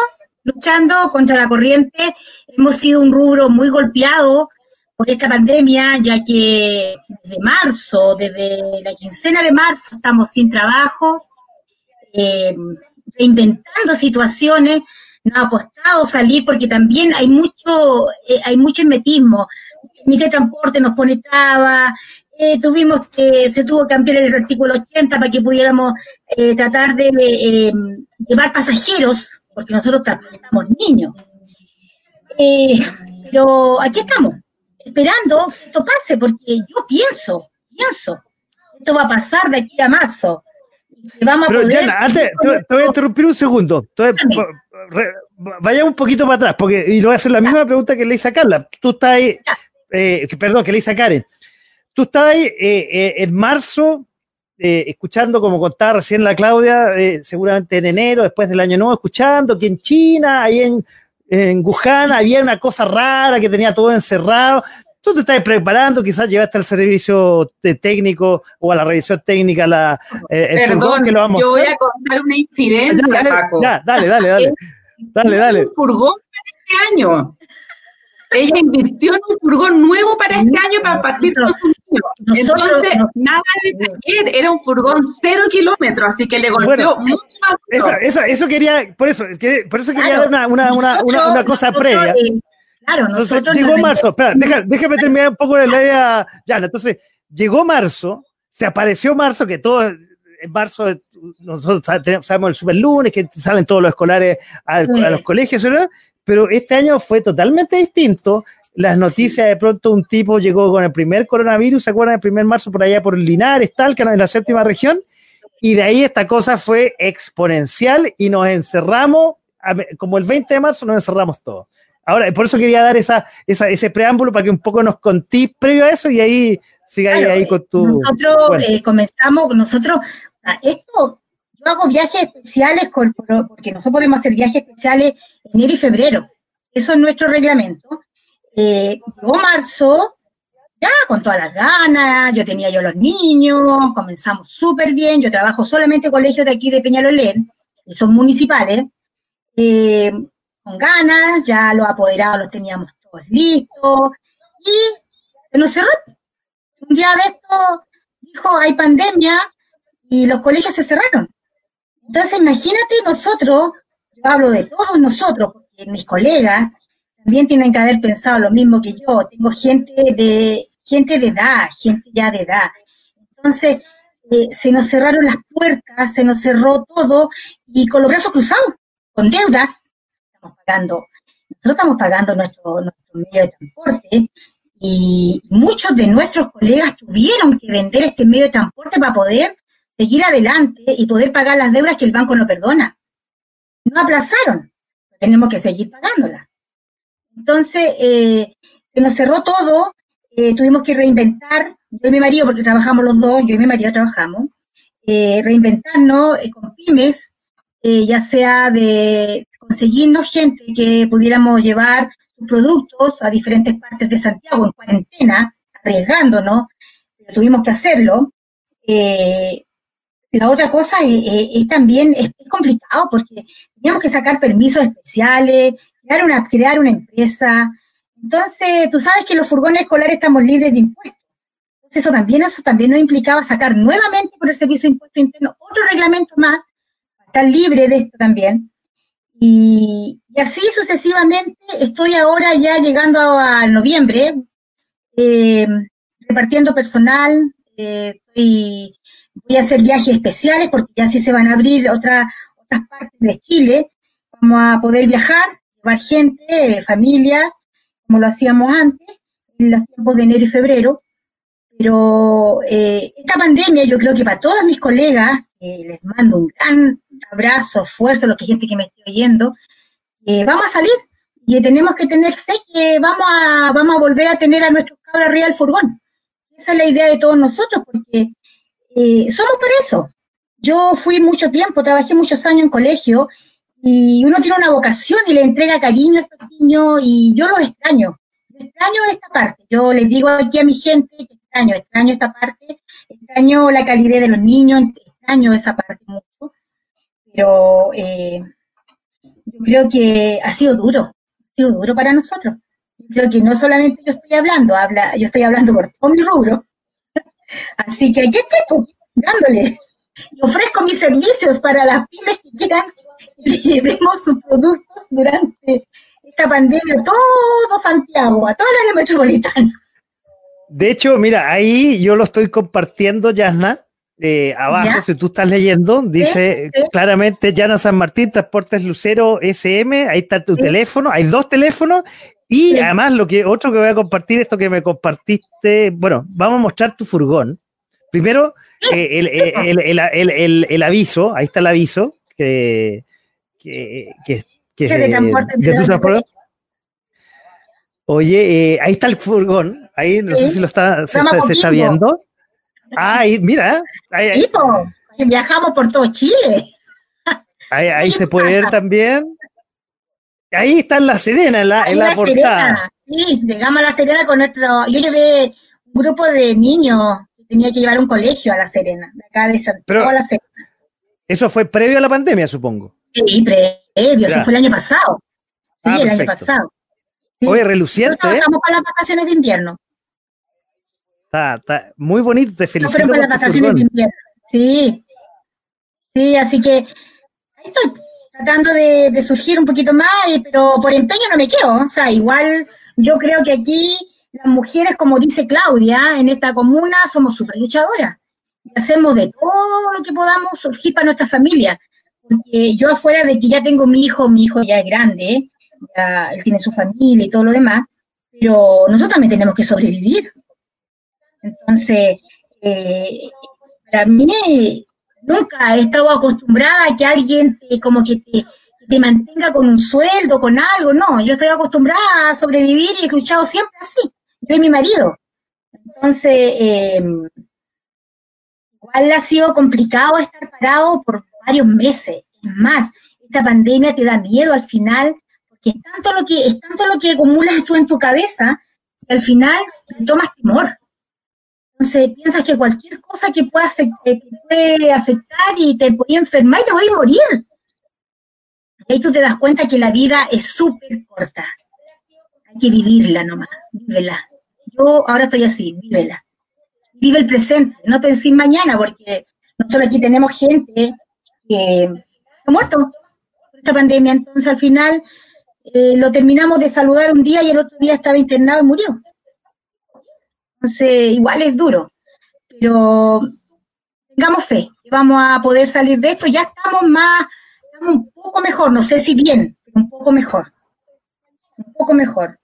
luchando contra la corriente. Hemos sido un rubro muy golpeado por esta pandemia, ya que desde marzo, desde la quincena de marzo, estamos sin trabajo, eh, reinventando situaciones. Nos ha costado salir porque también hay mucho, eh, hay mucho hermetismo. Mi transporte nos pone traba, eh, tuvimos que, se tuvo que ampliar el artículo 80 para que pudiéramos eh, tratar de llevar pasajeros, porque nosotros transportamos niños. pero aquí estamos, esperando que esto pase, porque yo pienso, pienso, esto va a pasar de aquí a marzo. vamos a poder antes, te, voy a interrumpir un segundo. vaya un poquito para atrás, porque y lo voy a hacer la misma pregunta que le hice a Carla. Tú estás ahí, eh, perdón, que le hice a Karen. Tú estabas ahí eh, eh, en marzo, escuchando, como contaba recién la Claudia, seguramente en enero, después del año nuevo, escuchando que en China, ahí en en Wuhan había una cosa rara que tenía todo encerrado. Tú te estás preparando, quizás llevaste al servicio técnico o a la revisión técnica la, eh, Perdón, que lo vamos yo voy a contar una infidencia, Paco. Ya, dale, dale, dale. Dale, dale. Un furgón este año. Ella invirtió en un furgón nuevo para este año para partir con su niño. Entonces, nada de taller, era un furgón cero kilómetros, así que le golpeó mucho más. Eso, eso, quería, por eso, por eso quería dar una, una, una, una, cosa previa. Eh, claro, nosotros. llegó marzo, espera, déjame terminar un poco de la idea, Ya, Entonces, llegó marzo, se apareció marzo, que todo en marzo nosotros sabemos el super lunes que salen todos los escolares a, a los colegios, ¿verdad? Pero este año fue totalmente distinto. Las noticias de pronto un tipo llegó con el primer coronavirus, ¿se acuerdan? El primer marzo por allá por Linares, tal, que en la séptima región, y de ahí esta cosa fue exponencial y nos encerramos, como el 20 de marzo nos encerramos todos. Ahora, por eso quería dar esa, ese preámbulo para que un poco nos contís previo a eso y ahí siga ahí, con tu... Nosotros eh, comenzamos, nosotros, esto yo hago viajes especiales porque nosotros podemos hacer viajes especiales enero y febrero. Eso es nuestro reglamento. Eh, marzo, ya con todas las ganas, yo tenía yo los niños, comenzamos súper bien, yo trabajo solamente en colegios de aquí de Peñalolén, y son municipales, eh, con ganas, ya los apoderados los teníamos todos listos, y se nos cerró. Un día de esto dijo, hay pandemia, y los colegios se cerraron. Entonces, imagínate nosotros, yo hablo de todos nosotros, porque mis colegas también tienen que haber pensado lo mismo que yo. Tengo gente de, gente de edad, gente ya de edad. Entonces, eh, se nos cerraron las puertas, se nos cerró todo y con los brazos cruzados, con deudas, estamos pagando, nosotros estamos pagando nuestro, nuestro medio de transporte y muchos de nuestros colegas tuvieron que vender este medio de transporte para poder seguir adelante y poder pagar las deudas que el banco no perdona. No aplazaron, tenemos que seguir pagándolas. Entonces, eh, se nos cerró todo eh, tuvimos que reinventar, yo y mi marido, porque trabajamos los dos, yo y mi marido trabajamos, eh, reinventarnos eh, con pymes, ya sea de conseguirnos gente que pudiéramos llevar productos a diferentes partes de Santiago en cuarentena, arriesgándonos, pero tuvimos que hacerlo. La otra cosa es, también es, complicado porque teníamos que sacar permisos especiales, crear una, crear una empresa, entonces, tú sabes que los furgones escolares estamos libres de impuestos. Entonces, eso también, eso también nos implicaba sacar nuevamente por el Servicio de Impuesto Interno otro reglamento más, para estar libre de esto también. Y, así sucesivamente, estoy ahora ya llegando a, noviembre, eh, repartiendo personal, eh, voy a hacer viajes especiales porque ya sí se van a abrir otras otras partes de Chile. Vamos a poder viajar, llevar gente, familias, como lo hacíamos antes, en los tiempos de enero y febrero. Pero eh, esta pandemia, yo creo que para todos mis colegas, les mando un gran abrazo, fuerza, los que gente que me esté oyendo, eh, vamos a salir y tenemos que tener fe que vamos a, vamos a volver a tener a nuestros cabros arriba del furgón. Esa es la idea de todos nosotros, porque somos para eso. Yo fui mucho tiempo, trabajé muchos años en colegio y uno tiene una vocación y le entrega cariño a estos niños y yo los extraño. extraño esta parte. Yo les digo aquí a mi gente que extraño, extraño esta parte, extraño la calidez de los niños, extraño esa parte mucho. Pero eh, yo creo que ha sido duro, ha sido duro para nosotros. Yo creo que no solamente yo estoy hablando, habla, yo estoy hablando por todo mi rubro. Así que aquí estoy pues, dándole. Y ofrezco mis servicios para las pymes que quieran y llevemos sus productos durante esta pandemia a todo Santiago, a toda la área metropolitana. De hecho, mira, ahí yo lo estoy compartiendo, Yasna. Eh, abajo, si tú estás leyendo, dice claramente Yana San Martín, Transportes Lucero SM, ahí está tu teléfono, hay dos teléfonos y además lo que otro que voy a compartir, esto que me compartiste, bueno, vamos a mostrar tu furgón. Primero, eh, el, el, aviso, ahí está el aviso, que, que, que, que de transporte Oye, eh, ahí está el furgón. Ahí no sé si lo está, se, está, viendo. Ah, ahí, mira. Ahí, Viajamos por todo Chile. Ahí, se puede ver también. Ahí está en La Serena, en la, en la, portada. Sí, llegamos a La Serena con nuestro. Yo llevé un grupo de niños que tenía que llevar un colegio a La Serena, de acá de Santiago a La Serena. Eso fue previo a la pandemia, supongo. Sí, previo, eso fue el año pasado. Sí, ah, el año pasado. Oye, reluciente. Nosotros ¿eh? para las vacaciones de invierno. Está, está muy bonito, te felicito. No, pero para las vacaciones de invierno. Sí. Sí, así que ahí estoy tratando de, surgir un poquito más, pero por empeño no me quedo. O sea, igual yo creo que aquí las mujeres, como dice Claudia, en esta comuna somos súper luchadoras. Hacemos de todo lo que podamos surgir para nuestra familia porque yo afuera de que ya tengo mi hijo, mi hijo ya es grande, ya él tiene su familia y todo lo demás, pero nosotros también tenemos que sobrevivir. Entonces, eh, para mí nunca he estado acostumbrada a que alguien como que te, te, mantenga con un sueldo, con algo, no, yo estoy acostumbrada a sobrevivir y he luchado siempre así, yo y mi marido. Entonces, eh, igual ha sido complicado estar parado por varios meses. Es más, esta pandemia te da miedo al final, porque es tanto lo que, es tanto lo que acumulas tú en tu cabeza, que al final te tomas temor. Entonces piensas que cualquier cosa que pueda puede afectar y te puede enfermar y te a morir. Y ahí tú te das cuenta que la vida es súper corta. Hay que vivirla nomás, vívela. Yo ahora estoy así, vívela. Vive el presente, no te decís mañana, porque nosotros aquí tenemos gente que ha muerto por esta pandemia. Entonces, al final, eh, lo terminamos de saludar un día y el otro día estaba internado y murió. Entonces, igual es duro, pero tengamos fe que vamos a poder salir de esto. Ya estamos más, estamos un poco mejor, no sé si bien, pero un poco mejor. Un poco mejor.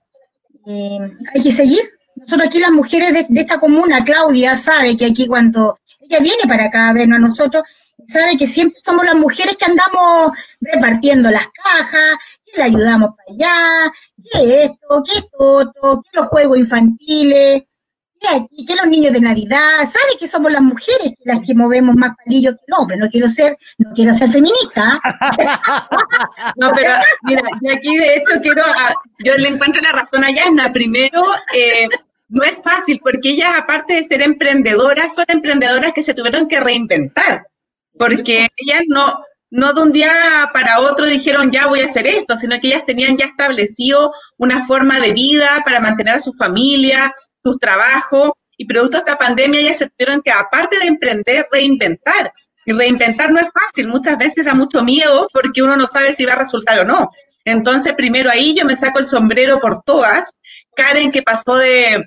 hay que seguir. Nosotros aquí las mujeres de, de, esta comuna, Claudia sabe que aquí cuando ella viene para acá a vernos a nosotros, sabe que siempre somos las mujeres que andamos repartiendo las cajas, que le ayudamos para allá, que esto, que esto otro, que los juegos infantiles. Que los niños de Navidad, ¿sabe que somos las mujeres las que movemos más palillos que el hombre? No quiero ser, no quiero ser feminista. no, pero mira, yo aquí de hecho quiero, yo le encuentro la razón a Yasna. Primero, eh, no es fácil porque ellas, aparte de ser emprendedoras, son emprendedoras que se tuvieron que reinventar, porque ellas no, no de un día para otro dijeron ya voy a hacer esto, sino que ellas tenían ya establecido una forma de vida para mantener a su familia, sus trabajos, y producto de esta pandemia ellas se tuvieron que, aparte de emprender, reinventar. Y reinventar no es fácil, muchas veces da mucho miedo porque uno no sabe si va a resultar o no. Entonces, primero ahí yo me saco el sombrero por todas. Karen, que pasó de,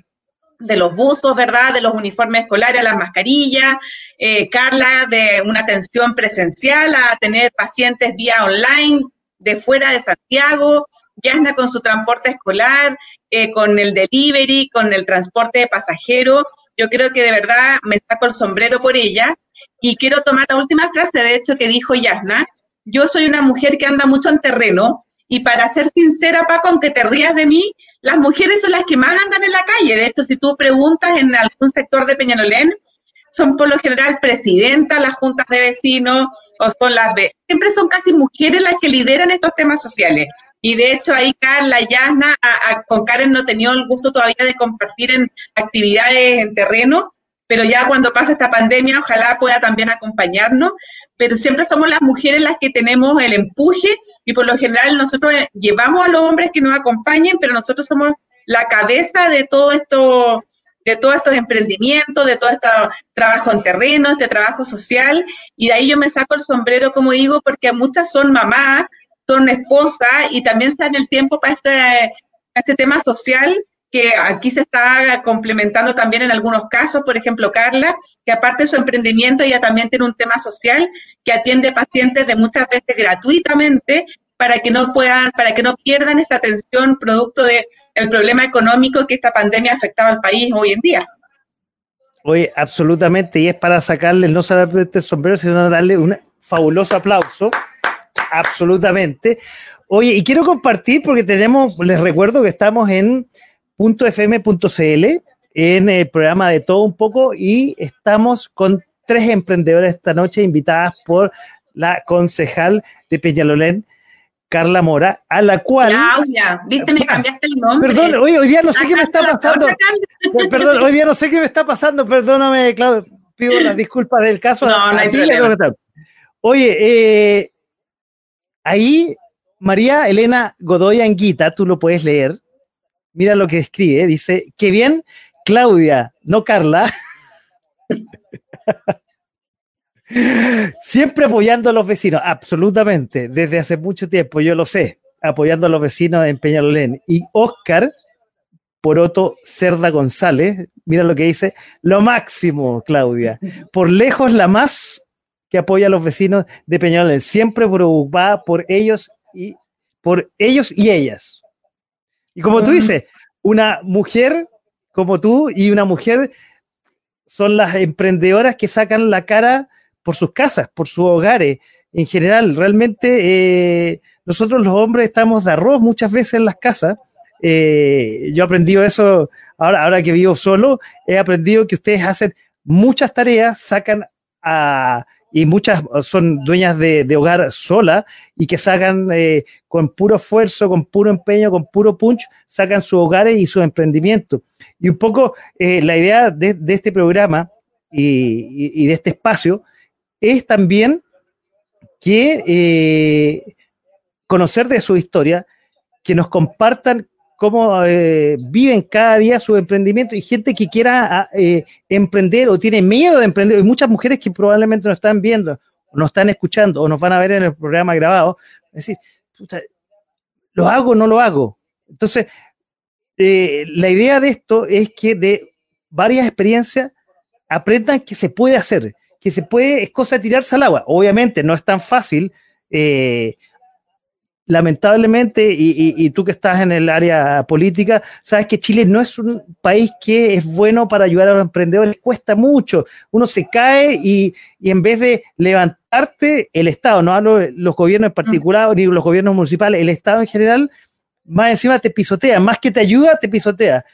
de los buzos, ¿verdad? De los uniformes escolares a las mascarillas. Eh, Carla, de una atención presencial a tener pacientes vía online de fuera de Santiago. Yasna con su transporte escolar, eh, con el delivery, con el transporte de pasajeros. Yo creo que de verdad me saco el sombrero por ella. Y quiero tomar la última frase, de hecho, que dijo Yasna. Yo soy una mujer que anda mucho en terreno y para ser sincera, Paco, aunque te rías de mí, las mujeres son las que más andan en la calle. De hecho, si tú preguntas en algún sector de Peñalolén, son por lo general presidentas las juntas de vecinos o son las... Siempre son casi mujeres las que lideran estos temas sociales. Y de hecho ahí Carla Yasna, con Karen no tenía el gusto todavía de compartir en actividades en terreno, pero ya cuando pase esta pandemia ojalá pueda también acompañarnos, pero siempre somos las mujeres las que tenemos el empuje y por lo general nosotros llevamos a los hombres que nos acompañen, pero nosotros somos la cabeza de todo esto de todos estos emprendimientos, de todo este trabajo en terreno, este trabajo social, y de ahí yo me saco el sombrero, como digo, porque muchas son mamás, son esposas y también se dan el tiempo para este, este tema social que aquí se está complementando también en algunos casos, por ejemplo, Carla, que aparte de su emprendimiento, ella también tiene un tema social que atiende pacientes de muchas veces gratuitamente para que no puedan, para que no pierdan esta atención producto del el problema económico que esta pandemia ha afectado al país hoy en día. Oye, absolutamente, y es para sacarle no solamente el sombrero, sino darle un fabuloso aplauso absolutamente. Oye, y quiero compartir porque tenemos, les recuerdo que estamos en .fm.cl, en el programa de todo un poco, y estamos con tres emprendedores esta noche invitadas por la concejal de Peñalolén, Carla Mora, a la cual. Claudia, viste, me cambiaste el nombre. Perdón, hoy, hoy día no sé qué me está pasando. Perdón, hoy día no sé qué me está pasando, perdóname, Claudia, pido las disculpas del caso. No, no hay problema. Oye, eh, Ahí, María Elena Godoy Anguita, tú lo puedes leer. Mira lo que escribe. Dice, qué bien, Claudia, no Carla. Siempre apoyando a los vecinos, absolutamente, desde hace mucho tiempo, yo lo sé, apoyando a los vecinos en Peñalolén. Y Oscar Poroto Cerda González, mira lo que dice, lo máximo, Claudia, por lejos la más que apoya a los vecinos de Peñalolén, siempre preocupada por ellos y por ellos y ellas. Y como tú dices, una mujer como tú y una mujer son las emprendedoras que sacan la cara por sus casas, por sus hogares. En general, realmente eh, nosotros los hombres estamos de arroz muchas veces en las casas. Eh, yo he aprendido eso ahora, ahora que vivo solo, he aprendido que ustedes hacen muchas tareas, sacan a y muchas son dueñas de, hogar sola y que sacan eh, con puro esfuerzo, con puro empeño, con puro punch, sacan sus hogares y su emprendimiento. Y un poco eh, la idea de, este programa y, de este espacio es también que eh, conocer de su historia, que nos compartan cómo eh, viven cada día su emprendimiento y gente que quiera ah, eh, emprender o tiene miedo de emprender. Hay muchas mujeres que probablemente nos están viendo, nos están escuchando, o nos van a ver en el programa grabado. Es decir, ¿lo hago o no lo hago? Entonces, eh, la idea de esto es que de varias experiencias aprendan que se puede hacer, que se puede, es cosa de tirarse al agua. Obviamente no es tan fácil lamentablemente, y, tú que estás en el área política, sabes que Chile no es un país que es bueno para ayudar a los emprendedores, cuesta mucho, uno se cae y, en vez de levantarte, el Estado, no hablo de los gobiernos en particular, ni los gobiernos municipales, el Estado en general, más encima te pisotea, más que te ayuda, te pisotea.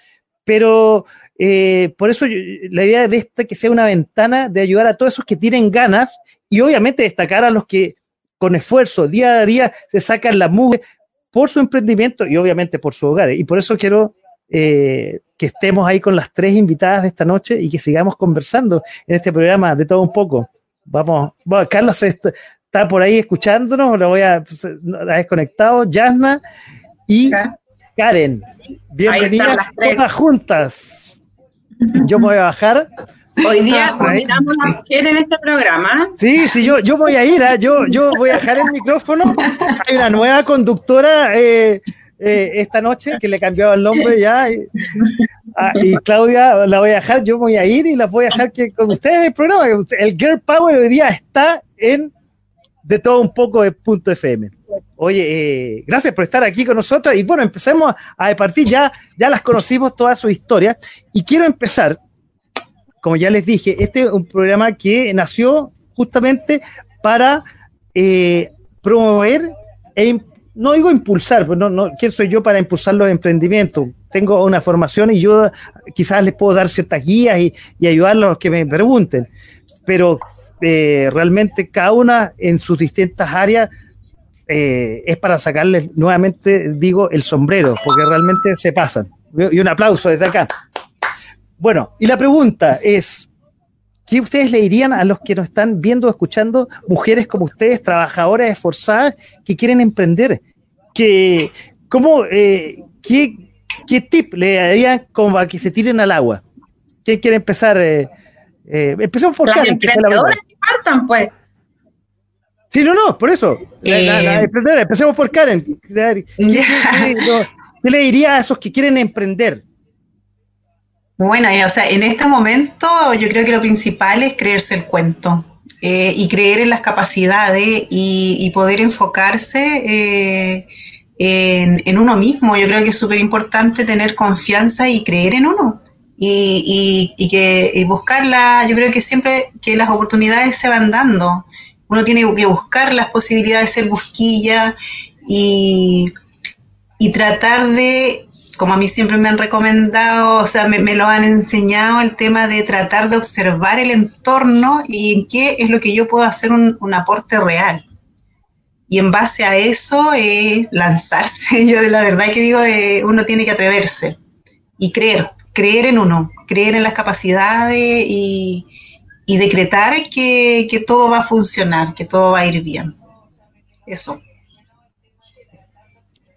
pero eh, por eso la idea de esta que sea una ventana de ayudar a todos esos que tienen ganas y obviamente destacar a los que con esfuerzo día a día se sacan la mugre por su emprendimiento y obviamente por su hogar. Y por eso quiero eh, que estemos ahí con las tres invitadas de esta noche y que sigamos conversando en este programa de todo un poco. Vamos, bueno, Carlos está, por ahí escuchándonos, lo voy a, pues, desconectado, Yasna y Karen. Bienvenidas todas juntas. Yo me voy a bajar. Hoy día combinamos a mujeres en este programa. Sí, sí, yo, yo voy a ir, ¿eh? yo, yo voy a dejar el micrófono. Hay una nueva conductora eh, eh, esta noche que le cambiaba el nombre ya. Ah, y, Claudia la voy a dejar, yo voy a ir y la voy a dejar que con ustedes el programa. El Girl Power hoy día está en de todo un poco de punto FM. Oye, eh, gracias por estar aquí con nosotros y bueno, empecemos a partir, ya, ya las conocimos toda su historia y quiero empezar, como ya les dije, este es un programa que nació justamente para eh, promover e no digo impulsar, pues no, no, ¿quién soy yo para impulsar los emprendimientos? Tengo una formación y yo quizás les puedo dar ciertas guías y, y ayudarlos a los que me pregunten, pero eh, realmente cada una en sus distintas áreas eh, es para sacarles nuevamente, digo, el sombrero, porque realmente se pasan. Y un aplauso desde acá. Bueno, y la pregunta es, ¿qué ustedes le dirían a los que nos están viendo, escuchando, mujeres como ustedes, trabajadoras esforzadas, que quieren emprender? ¿Qué, cómo, eh, qué, qué, tip le darían como para que se tiren al agua? ¿Quién quiere empezar? Eh, eh empecemos por Karen. que partan, pues. Sí, no, no, por eso. Eh, empecemos por Karen. ¿Qué, le diría a esos que quieren emprender? Bueno, o sea, en este momento yo creo que lo principal es creerse el cuento eh, y creer en las capacidades y, poder enfocarse eh, en, uno mismo. Yo creo que es súper importante tener confianza y creer en uno. Y, y, que y buscarla, yo creo que siempre que las oportunidades se van dando uno tiene que buscar las posibilidades de ser busquilla y, tratar de, como a mí siempre me han recomendado, o sea, me, lo han enseñado el tema de tratar de observar el entorno y en qué es lo que yo puedo hacer un, aporte real. Y en base a eso, eh, lanzarse. Yo de la verdad que digo, eh, uno tiene que atreverse y creer, creer en uno, creer en las capacidades y, decretar que, todo va a funcionar, que todo va a ir bien. Eso.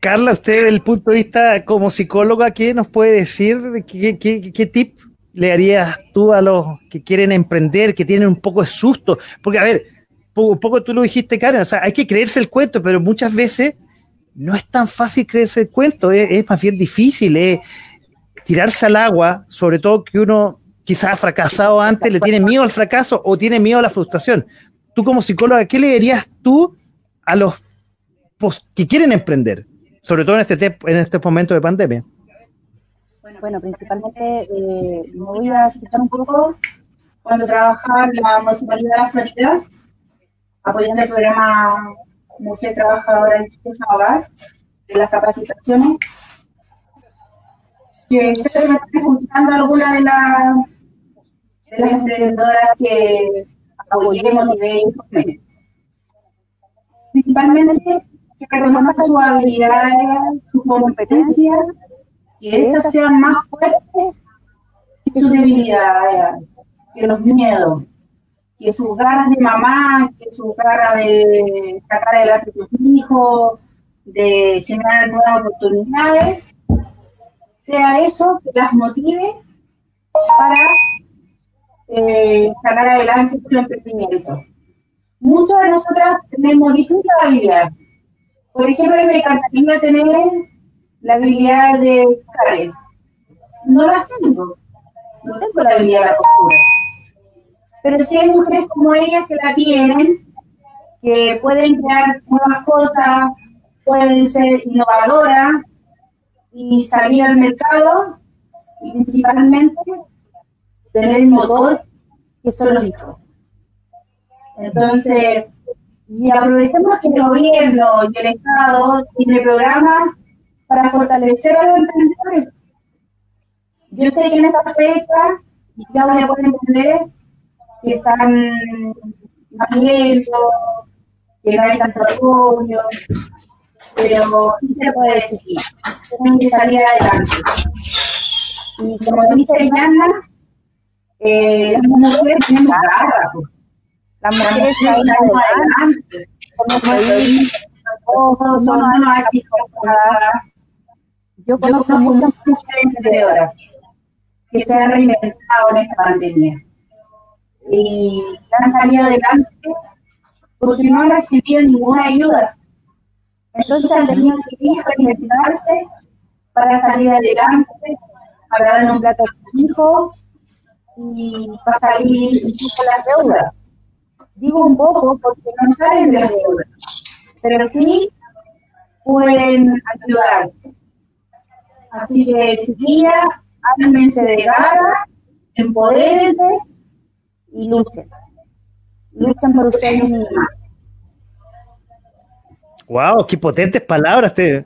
Carla, usted desde el punto de vista como psicóloga, ¿qué nos puede decir? ¿Qué, qué, tip le harías tú a los que quieren emprender, que tienen un poco de susto? Porque, a ver, un poco tú lo dijiste, Karen, o sea, hay que creerse el cuento, pero muchas veces no es tan fácil creerse el cuento, es, es más bien difícil, es tirarse al agua, sobre todo que uno quizás ha fracasado antes, le tiene miedo al fracaso o tiene miedo a la frustración. Tú como psicóloga, ¿qué le dirías tú a los que quieren emprender, sobre todo en este, en este momento de pandemia? Bueno, principalmente eh, me voy a citar un poco cuando trabajaba en la Municipalidad de la Florida, apoyando el programa Mujer Trabajadora y Hogar, de las capacitaciones, que estoy escuchando algunas de las de las emprendedoras que apoyemos y Principalmente que reconozcan sus habilidades, sus competencias, que esas sean más fuertes que sus debilidades, que los miedos, que sus ganas de mamá, que sus ganas de sacar adelante a sus hijos, de generar nuevas oportunidades, sea eso que las motive para eh, sacar adelante su emprendimiento. Muchas de nosotras tenemos distintas habilidades. Por ejemplo, me encantaría tener la habilidad de Karen. No las tengo. No tengo la habilidad de la postura. Pero sí hay mujeres como ellas que la tienen, que pueden crear nuevas cosas, pueden ser innovadoras y salir al mercado y principalmente tener el motor que son los hijos. Entonces, y aprovechemos que el gobierno y el Estado tiene programas para fortalecer a los emprendedores. Yo sé que en esta fecha ya voy a poder entender que están lentos, que no hay tanto apoyo, pero sí se puede seguir, tienen que salir adelante. Y como dice Yana, eh, las mujeres tenemos garra, pues. las mujeres salimos adelante, como no, no, no, no, yo conozco muchas mujeres emprendedoras que se han reinventado en esta pandemia y han salido adelante porque no han recibido ninguna ayuda. Entonces que ir a reinventarse para salir adelante, para dar un plato a su hijo y para salir de las deudas. Digo un poco porque no salen de las deudas, pero sí pueden ayudar. Así que, chiquillas, háganse de gana, empodérense y luchen. Luchen por ustedes mismas. Wow, qué potentes palabras. Te...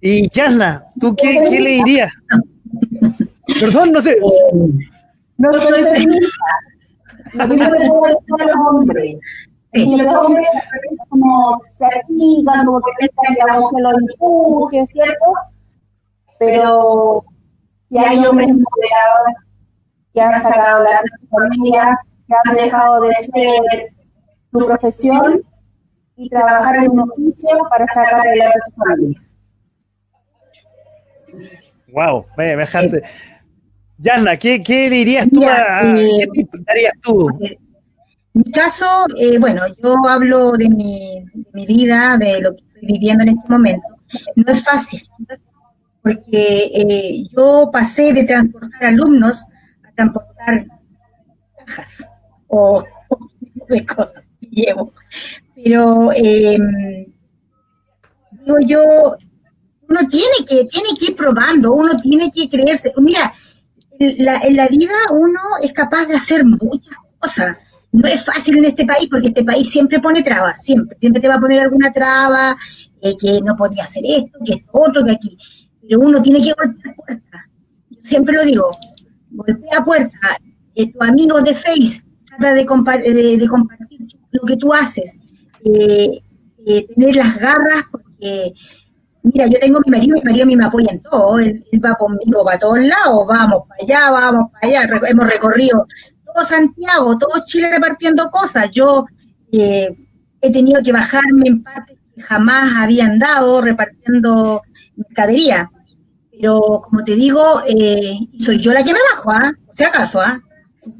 Y Yasna, ¿tú qué, le dirías? Perdón, no sé. No soy feminista. Lo que puedo decir a los hombres. Y los hombres como se activan, como que piensan que la mujer los empuje, ¿cierto? Pero si hay hombres moderados que han sacado la familia, que han dejado de ser su profesión y trabajar en un oficio para sacar adelante su familia. Wow, me dejaste. Yana, ¿qué, ¿qué, le dirías tú a, eh, ¿qué te darías tú? En mi caso, eh, bueno, yo hablo de mi, de mi, vida, de lo que estoy viviendo en este momento. No es fácil, porque eh, yo pasé de transportar alumnos a transportar cajas o, de cosas que llevo. Pero eh, digo yo, uno tiene que, tiene que ir probando, uno tiene que creerse. Mira, la, en la vida uno es capaz de hacer muchas cosas. No es fácil en este país porque este país siempre pone trabas, siempre, siempre te va a poner alguna traba, eh, que no podía hacer esto, que esto otro, que aquí pero uno tiene que golpear puertas. Yo siempre lo digo, golpea puertas. Eh, tu amigo de Face trata de, compartir lo que tú haces, eh, eh, tener las garras, porque, mira, yo tengo mi marido, mi marido a mí me apoya en todo, él, va conmigo para todos lados, vamos para allá, vamos para allá, hemos recorrido todo Santiago, todo Chile repartiendo cosas. Yo he tenido que bajarme en partes que jamás habían dado repartiendo mercadería. Pero como te digo, eh, soy yo la que me bajo, ¿ah? Por si acaso, ¿ah?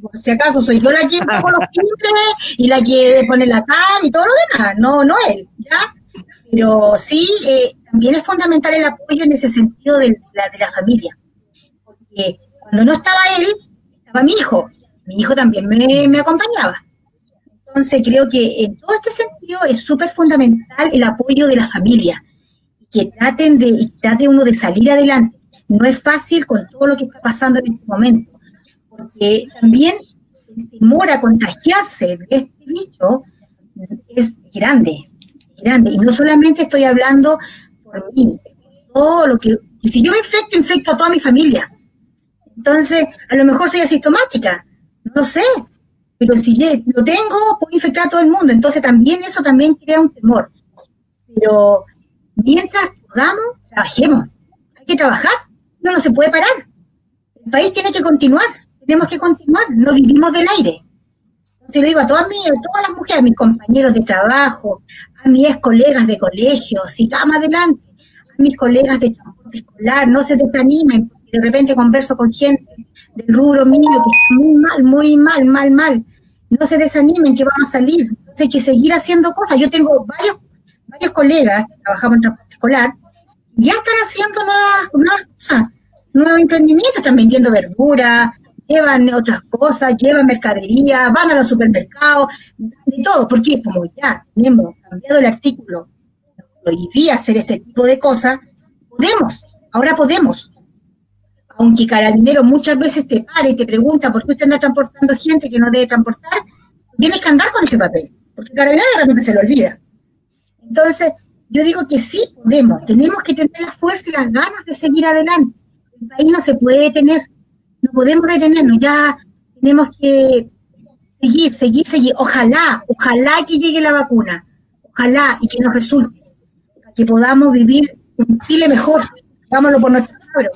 Por si acaso, soy yo la que pongo los timbres y la que pone la cara y todo lo demás, no, no él, ¿ya? Pero sí, eh, también es fundamental el apoyo en ese sentido de la, de la familia. Porque cuando no estaba él, estaba mi hijo. Mi hijo también me, me acompañaba. Entonces creo que en todo este sentido es súper fundamental el apoyo de la familia que traten de, trate uno de salir adelante. No es fácil con todo lo que está pasando en este momento, porque también el temor a contagiarse de este bicho es grande, grande. Y no solamente estoy hablando por mí, todo lo que, si yo me infecto, infecto a toda mi familia. Entonces, a lo mejor soy asintomática, no lo sé, pero si lo tengo, puedo infectar a todo el mundo. Entonces, también eso también crea un temor. Pero mientras podamos, trabajemos. Hay que trabajar, no, no se puede parar. El país tiene que continuar, tenemos que continuar, no vivimos del aire. Entonces le digo a todas, mis, a todas las mujeres, a mis compañeros de trabajo, a mis colegas de colegio, sigamos adelante, a mis colegas de transporte escolar, no se desanimen, porque de repente converso con gente del rubro mío que está muy mal, muy mal, mal, mal. No se desanimen que vamos a salir. Entonces hay que seguir haciendo cosas. Yo tengo varios varios colegas que trabajamos en transporte escolar ya están haciendo nuevas, nuevas cosas, nuevos emprendimientos, están vendiendo verdura, llevan otras cosas, llevan mercadería, van a los supermercados, de todo, porque como ya tenemos cambiado el artículo, prohibía hacer este tipo de cosas, podemos, ahora podemos. Aunque Carabinero muchas veces te para y te pregunta por qué usted anda transportando gente que no debe transportar, tienes que andar con ese papel, porque Carabinero de repente se lo olvida. Entonces, yo digo que sí podemos, tenemos que tener la fuerza y las ganas de seguir adelante. El país no se puede detener, no podemos detenernos, ya tenemos que seguir, seguir, seguir. Ojalá, ojalá que llegue la vacuna, ojalá y que nos resulte, que podamos vivir un Chile mejor. Hagámoslo por nuestro pueblo.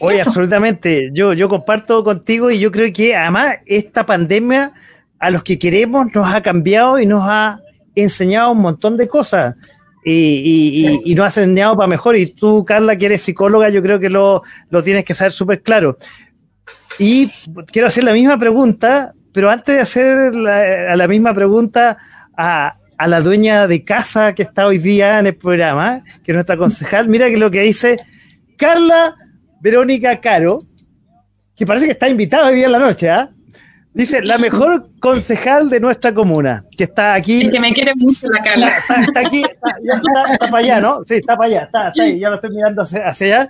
Oye, absolutamente. Yo, yo comparto contigo y yo creo que además esta pandemia a los que queremos nos ha cambiado y nos ha enseñado un montón de cosas. Y, y, nos ha enseñado para mejor. Y tú, Carla, que eres psicóloga, yo creo que lo, lo tienes que saber súper claro. Y quiero hacer la misma pregunta, pero antes de hacer la, la misma pregunta a, a, la dueña de casa que está hoy día en el programa, que es nuestra concejal, mira que lo que dice Carla Verónica Caro, que parece que está invitada hoy día en la noche, ¿ah? Dice, la mejor concejal de nuestra comuna, que está aquí. Es que me quiere mucho la Carla. Está, aquí, está, para allá, ¿no? Sí, está para allá, está, ahí, ya lo estoy mirando hacia, allá.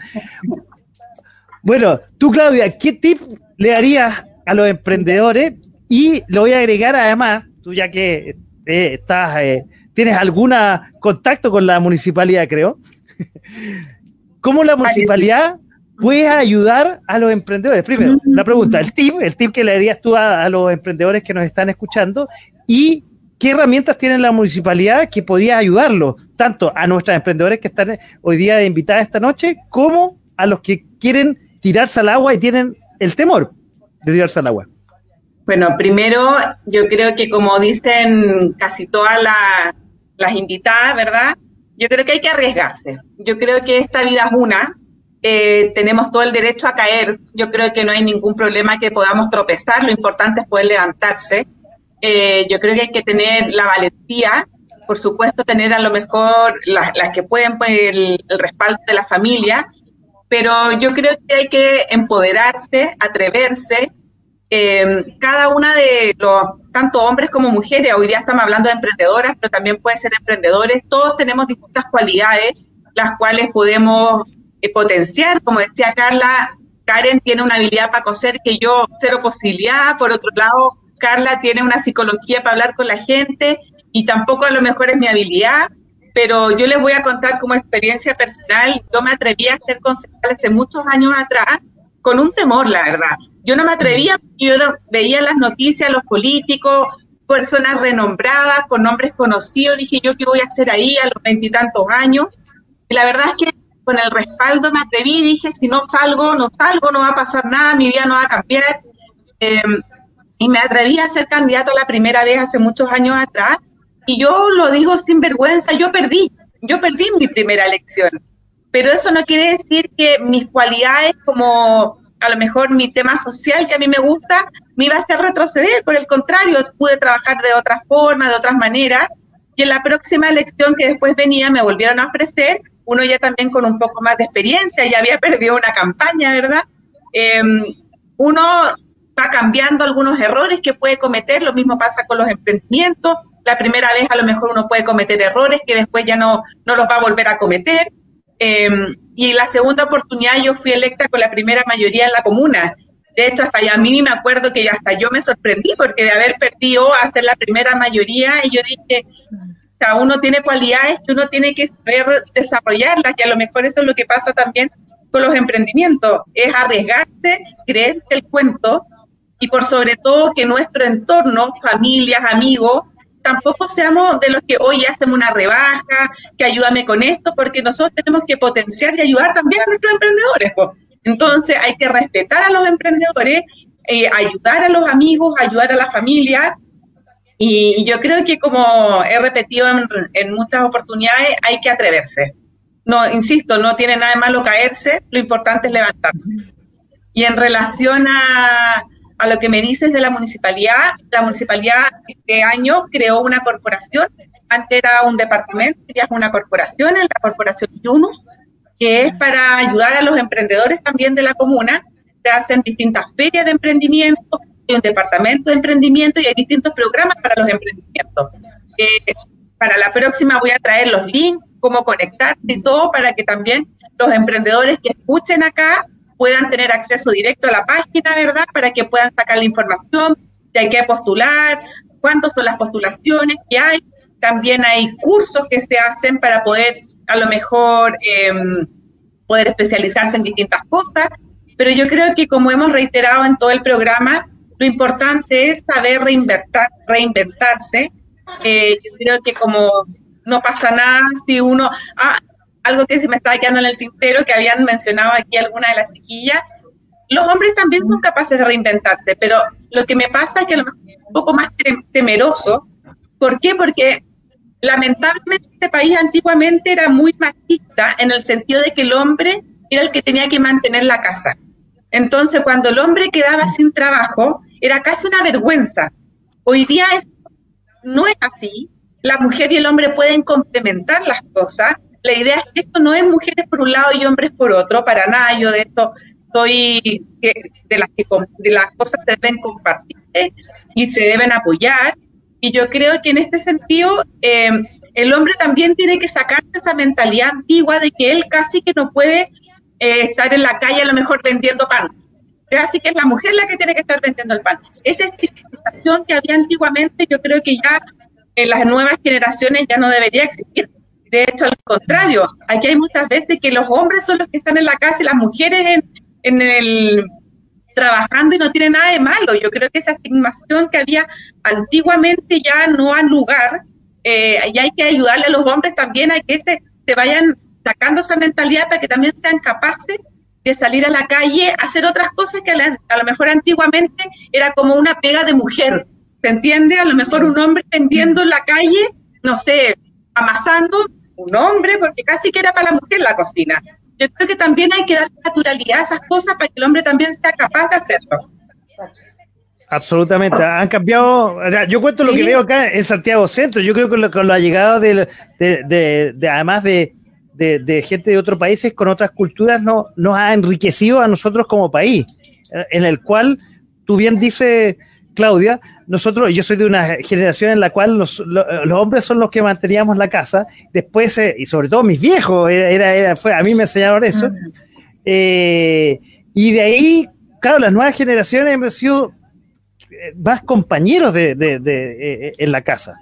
Bueno, tú, Claudia, ¿qué tip le harías a los emprendedores? Y lo voy a agregar además, tú ya que eh, estás, eh, tienes algún contacto con la municipalidad, creo. ¿Cómo la municipalidad puedes ayudar a los emprendedores? Primero, la pregunta, el tip, el tip que le darías tú a, los emprendedores que nos están escuchando y qué herramientas tiene la municipalidad que podría ayudarlos, tanto a nuestros emprendedores que están hoy día de invitada esta noche, como a los que quieren tirarse al agua y tienen el temor de tirarse al agua. Bueno, primero yo creo que como dicen casi todas las invitadas, ¿verdad? Yo creo que hay que arriesgarse. Yo creo que esta vida es una, eh, tenemos todo el derecho a caer. Yo creo que no hay ningún problema que podamos tropezar, lo importante es poder levantarse. Eh, yo creo que hay que tener la valentía, por supuesto, tener a lo mejor las, que pueden pues, el, respaldo de la familia, pero yo creo que hay que empoderarse, atreverse. Eh, cada una de los, tanto hombres como mujeres, hoy día estamos hablando de emprendedoras, pero también pueden ser emprendedores, todos tenemos distintas cualidades, las cuales podemos potenciar. Como decía Carla, Karen tiene una habilidad para coser que yo cero posibilidad. Por otro lado, Carla tiene una psicología para hablar con la gente y tampoco a lo mejor es mi habilidad. Pero yo les voy a contar como experiencia personal, yo me atreví a ser concejal hace muchos años atrás con un temor, la verdad. Yo no me atrevía, yo veía las noticias, los políticos, personas renombradas, con nombres conocidos, dije yo qué voy a hacer ahí a los veintitantos años. Y la verdad es que con el respaldo me atreví, dije, si no salgo, no salgo, no va a pasar nada, mi vida no va a cambiar. Em, y me atreví a ser candidato la primera vez hace muchos años atrás. Y yo lo digo sin vergüenza, yo perdí, yo perdí mi primera elección. Pero eso no quiere decir que mis cualidades como a lo mejor mi tema social que a mí me gusta, me iba a hacer retroceder. Por el contrario, pude trabajar de otra forma, de otras maneras. Y en la próxima elección que después venía me volvieron a ofrecer uno ya también con un poco más de experiencia, ya había perdido una campaña, ¿verdad? Em, uno va cambiando algunos errores que puede cometer, lo mismo pasa con los emprendimientos, la primera vez a lo mejor uno puede cometer errores que después ya no, no los va a volver a cometer. Em, y la segunda oportunidad yo fui electa con la primera mayoría en la comuna. De hecho, hasta ya a mí me acuerdo que hasta yo me sorprendí porque de haber perdido a ser la primera mayoría y yo dije, uno tiene cualidades que uno tiene que saber desarrollarlas y a lo mejor eso es lo que pasa también con los emprendimientos, es arriesgarse, creer el cuento y por sobre todo que nuestro entorno, familias, amigos, tampoco seamos de los que hoy hacemos una rebaja, que ayúdame con esto, porque nosotros tenemos que potenciar y ayudar también a nuestros emprendedores. Entonces hay que respetar a los emprendedores, eh, ayudar a los amigos, ayudar a la familia y yo creo que como he repetido en, muchas oportunidades, hay que atreverse. No, insisto, no tiene nada de malo caerse, lo importante es levantarse. Y en relación a, a lo que me dices de la municipalidad, la municipalidad este año creó una corporación, antes era un departamento, ya es una corporación, la corporación Yunus, que es para ayudar a los emprendedores también de la comuna. Se hacen distintas ferias de emprendimiento, hay un departamento de emprendimiento y hay distintos programas para los emprendimientos. Eh, para la próxima voy a traer los links, cómo conectarse y todo para que también los emprendedores que escuchen acá puedan tener acceso directo a la página, ¿verdad? Para que puedan sacar la información, si hay que postular, cuántas son las postulaciones que hay. También hay cursos que se hacen para poder a lo mejor em, poder especializarse en distintas cosas pero yo creo que como hemos reiterado en todo el programa, lo importante es saber reinventarse. Eh, yo creo que como no pasa nada si uno... Ah, algo que se me estaba quedando en el tintero, que habían mencionado aquí algunas de las chiquillas, los hombres también son capaces de reinventarse, pero lo que me pasa es que es un poco más temeroso. ¿Por qué? Porque lamentablemente este país antiguamente era muy machista en el sentido de que el hombre era el que tenía que mantener la casa. Entonces, cuando el hombre quedaba sin trabajo, era casi una vergüenza. Hoy día no es así. La mujer y el hombre pueden complementar las cosas. La idea es que esto no es mujeres por un lado y hombres por otro, para nada. Yo de esto soy de las que de las cosas se deben compartir y se deben apoyar. Y yo creo que en este sentido eh, el hombre también tiene que sacarse esa mentalidad antigua de que él casi que no puede eh, estar en la calle a lo mejor vendiendo pan. Casi que es la mujer la que tiene que estar vendiendo el pan. Esa situación que había antiguamente, yo creo que ya en las nuevas generaciones ya no debería existir. De hecho, al contrario, aquí hay muchas veces que los hombres son los que están en la casa y las mujeres en, en el trabajando y no tiene nada de malo. Yo creo que esa estigmación que había antiguamente ya no ha lugar eh, y hay que ayudarle a los hombres también a que se, se vayan sacando esa mentalidad para que también sean capaces de salir a la calle, hacer otras cosas que a, lo mejor antiguamente era como una pega de mujer, ¿se entiende? A lo mejor un hombre tendiendo en la calle, no sé, amasando, un hombre, porque casi que era para la mujer la cocina. Yo creo que también hay que dar naturalidad a esas cosas para que el hombre también sea capaz de hacerlo. Absolutamente, han cambiado. yo cuento lo que veo acá en Santiago Centro. Yo creo que con la llegada de, de, además de, gente de otros países con otras culturas, no, nos ha enriquecido a nosotros como país, en el cual, tú bien dices, Claudia, nosotros, yo soy de una generación en la cual los, hombres son los que manteníamos la casa, después, eh, y sobre todo mis viejos, era, era, fue, a mí me enseñaron eso, eh, y de ahí, claro, las nuevas generaciones hemos sido eh, más compañeros de, de, en la casa.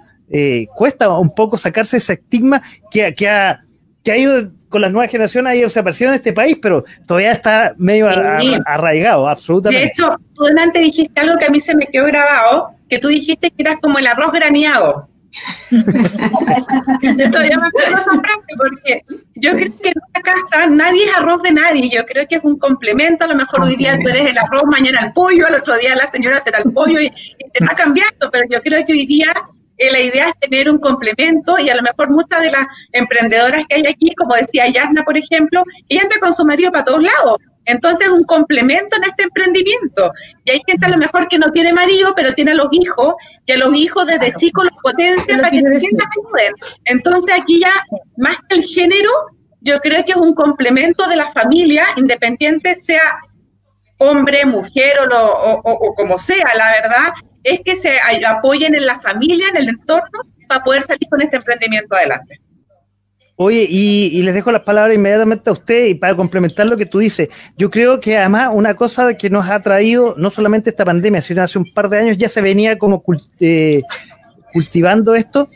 cuesta un poco sacarse ese estigma que, que ha que ha ido con las nuevas generaciones, ha ido desapareciendo en este país, pero todavía está medio arraigado, absolutamente. De hecho, tú delante dijiste algo que a mí se me quedó grabado, que tú dijiste que eras como el arroz graneado. todavía me acuerdo esa frase porque yo creo que en esta casa nadie es arroz de nadie. Yo creo que es un complemento. A lo mejor hoy día tú eres el arroz, mañana el pollo, al otro día la señora será el pollo y, y se va cambiando. Pero yo creo que hoy día eh, la idea es tener un complemento y a lo mejor muchas de las emprendedoras que hay aquí, como decía Yasna, por ejemplo, ella anda con su marido para todos lados. Entonces, un complemento en este emprendimiento. Y hay gente a lo mejor que no tiene marido, pero tiene a los hijos, y a los hijos desde chicos los potencia para que se ayuden. Entonces, aquí ya, más que el género, yo creo que es un complemento de la familia, independiente sea hombre, mujer o, o como sea, la verdad, es que se apoyen en la familia, en el entorno, para poder salir con este emprendimiento adelante. Oye, y, les dejo las palabras inmediatamente a usted y para complementar lo que tú dices, yo creo que además una cosa que nos ha traído no solamente esta pandemia, sino hace un par de años ya se venía como eh, cultivando esto,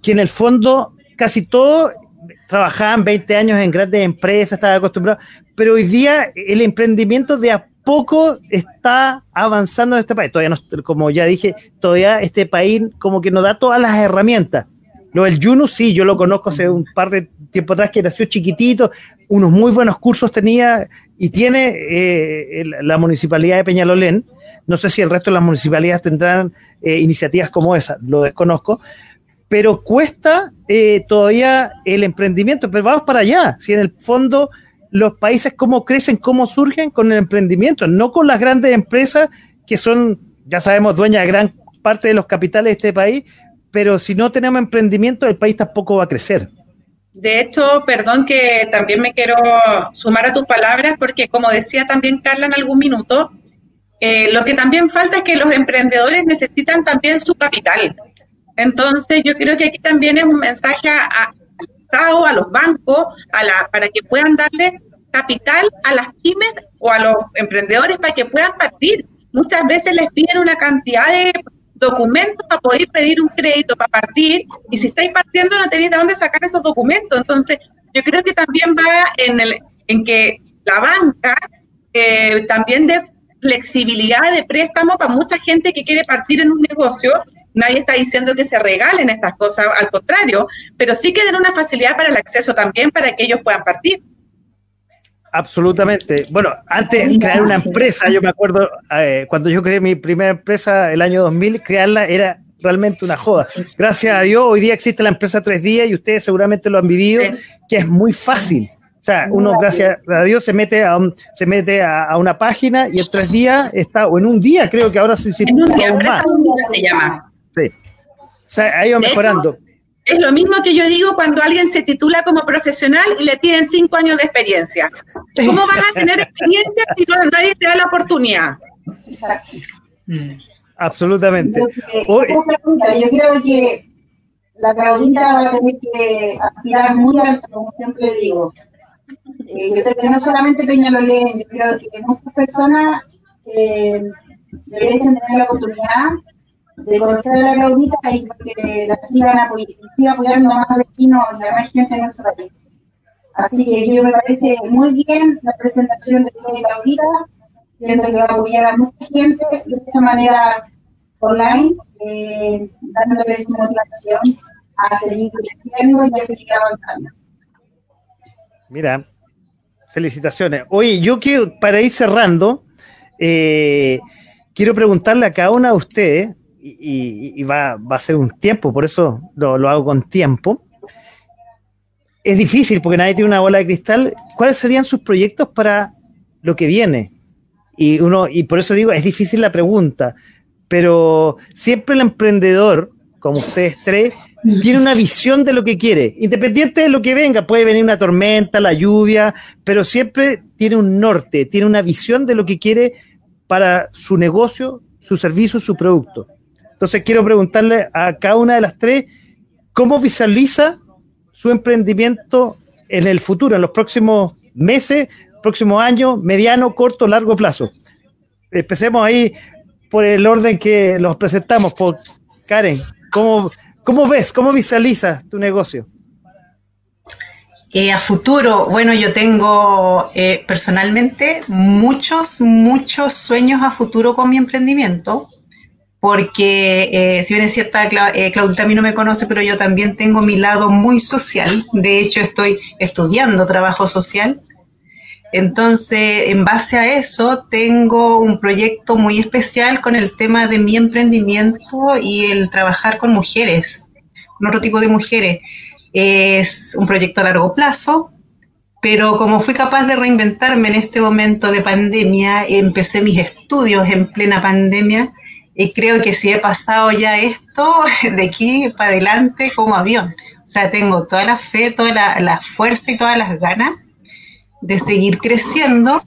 que en el fondo casi todos trabajaban 20 años en grandes empresas, estaban acostumbrados, pero hoy día el emprendimiento de a poco está avanzando en este país. Todavía no, como ya dije, todavía este país como que nos da todas las herramientas. Lo del Yunus, sí, yo lo conozco hace un par de tiempo atrás que nació chiquitito, unos muy buenos cursos tenía y tiene eh, la municipalidad de Peñalolén. No sé si el resto de las municipalidades tendrán eh, iniciativas como esa, lo desconozco, pero cuesta eh, todavía el emprendimiento, pero vamos para allá, si en el fondo los países cómo crecen, cómo surgen con el emprendimiento, no con las grandes empresas que son, ya sabemos, dueñas de gran parte de los capitales de este país, pero si no tenemos emprendimiento, el país tampoco va a crecer. De hecho, perdón que también me quiero sumar a tus palabras, porque como decía también Carla en algún minuto, eh, lo que también falta es que los emprendedores necesitan también su capital. Entonces, yo creo que aquí también es un mensaje a, a los bancos, a la, para que puedan darle capital a las pymes o a los emprendedores para que puedan partir. Muchas veces les piden una cantidad de documentos para poder pedir un crédito para partir y si estáis partiendo no tenéis de dónde sacar esos documentos. Entonces, yo creo que también va en, el, en que la banca eh, también de flexibilidad de préstamo para mucha gente que quiere partir en un negocio. Nadie está diciendo que se regalen estas cosas, al contrario, pero sí que den una facilidad para el acceso también para que ellos puedan partir. Absolutamente. Bueno, antes de crear una empresa, yo me acuerdo, eh, cuando yo creé mi primera empresa el año 2000, crearla era realmente una joda. Gracias a Dios, hoy día existe la empresa tres días y ustedes seguramente lo han vivido, que es muy fácil. O sea, uno, gracias a Dios, se mete a, se mete a, una página y en tres días está, o en un día, creo que ahora se En un día, más. se llama. Sí. O sea, ha ido mejorando. Es lo mismo que yo digo cuando alguien se titula como profesional y le piden cinco años de experiencia. ¿Cómo vas a tener experiencia si nadie te da la oportunidad? Absolutamente. Yo creo que la Claudita va a tener que aspirar muy alto, como siempre digo. Eh, yo creo que no solamente Peñalolén, yo creo que muchas personas eh, merecen tener la oportunidad de conocer la Claudita y que la sigan, apoyando a más vecinos y a más gente en nuestro país. Así que yo me parece muy bien la presentación de Claudita, siento que va a apoyar a mucha gente de esta manera online, eh, dándoles motivación a seguir creciendo y a seguir avanzando. Mira, felicitaciones. Oye, yo quiero, para ir cerrando, eh, quiero preguntarle a cada una de ustedes, y, va, a ser un tiempo, por eso lo, hago con tiempo. Es difícil porque nadie tiene una bola de cristal. ¿Cuáles serían sus proyectos para lo que viene? Y uno, y por eso digo, es difícil la pregunta, pero siempre el emprendedor, como ustedes tres, tiene una visión de lo que quiere, independiente de lo que venga, puede venir una tormenta, la lluvia, pero siempre tiene un norte, tiene una visión de lo que quiere para su negocio, su servicio, su producto. Entonces quiero preguntarle a cada una de las tres, ¿cómo visualiza su emprendimiento en el futuro, en los próximos meses, próximos años, mediano, corto, largo plazo? Empecemos ahí por el orden que los presentamos, por Karen. ¿Cómo, ¿Cómo ves, cómo visualizas tu negocio? Eh, a futuro, bueno, yo tengo eh, personalmente muchos, muchos sueños a futuro con mi emprendimiento, porque eh, si bien es cierta, Claudita a mí no me conoce, pero yo también tengo mi lado muy social. De hecho, estoy estudiando trabajo social entonces, en base a eso, tengo un proyecto muy especial con el tema de mi emprendimiento y el trabajar con mujeres, con otro tipo de mujeres. Es un proyecto a largo plazo, pero como fui capaz de reinventarme en este momento de pandemia, empecé mis estudios en plena pandemia y creo que si he pasado ya esto de aquí para adelante como avión. O sea, tengo toda la fe, toda la, fuerza y todas las ganas de seguir creciendo.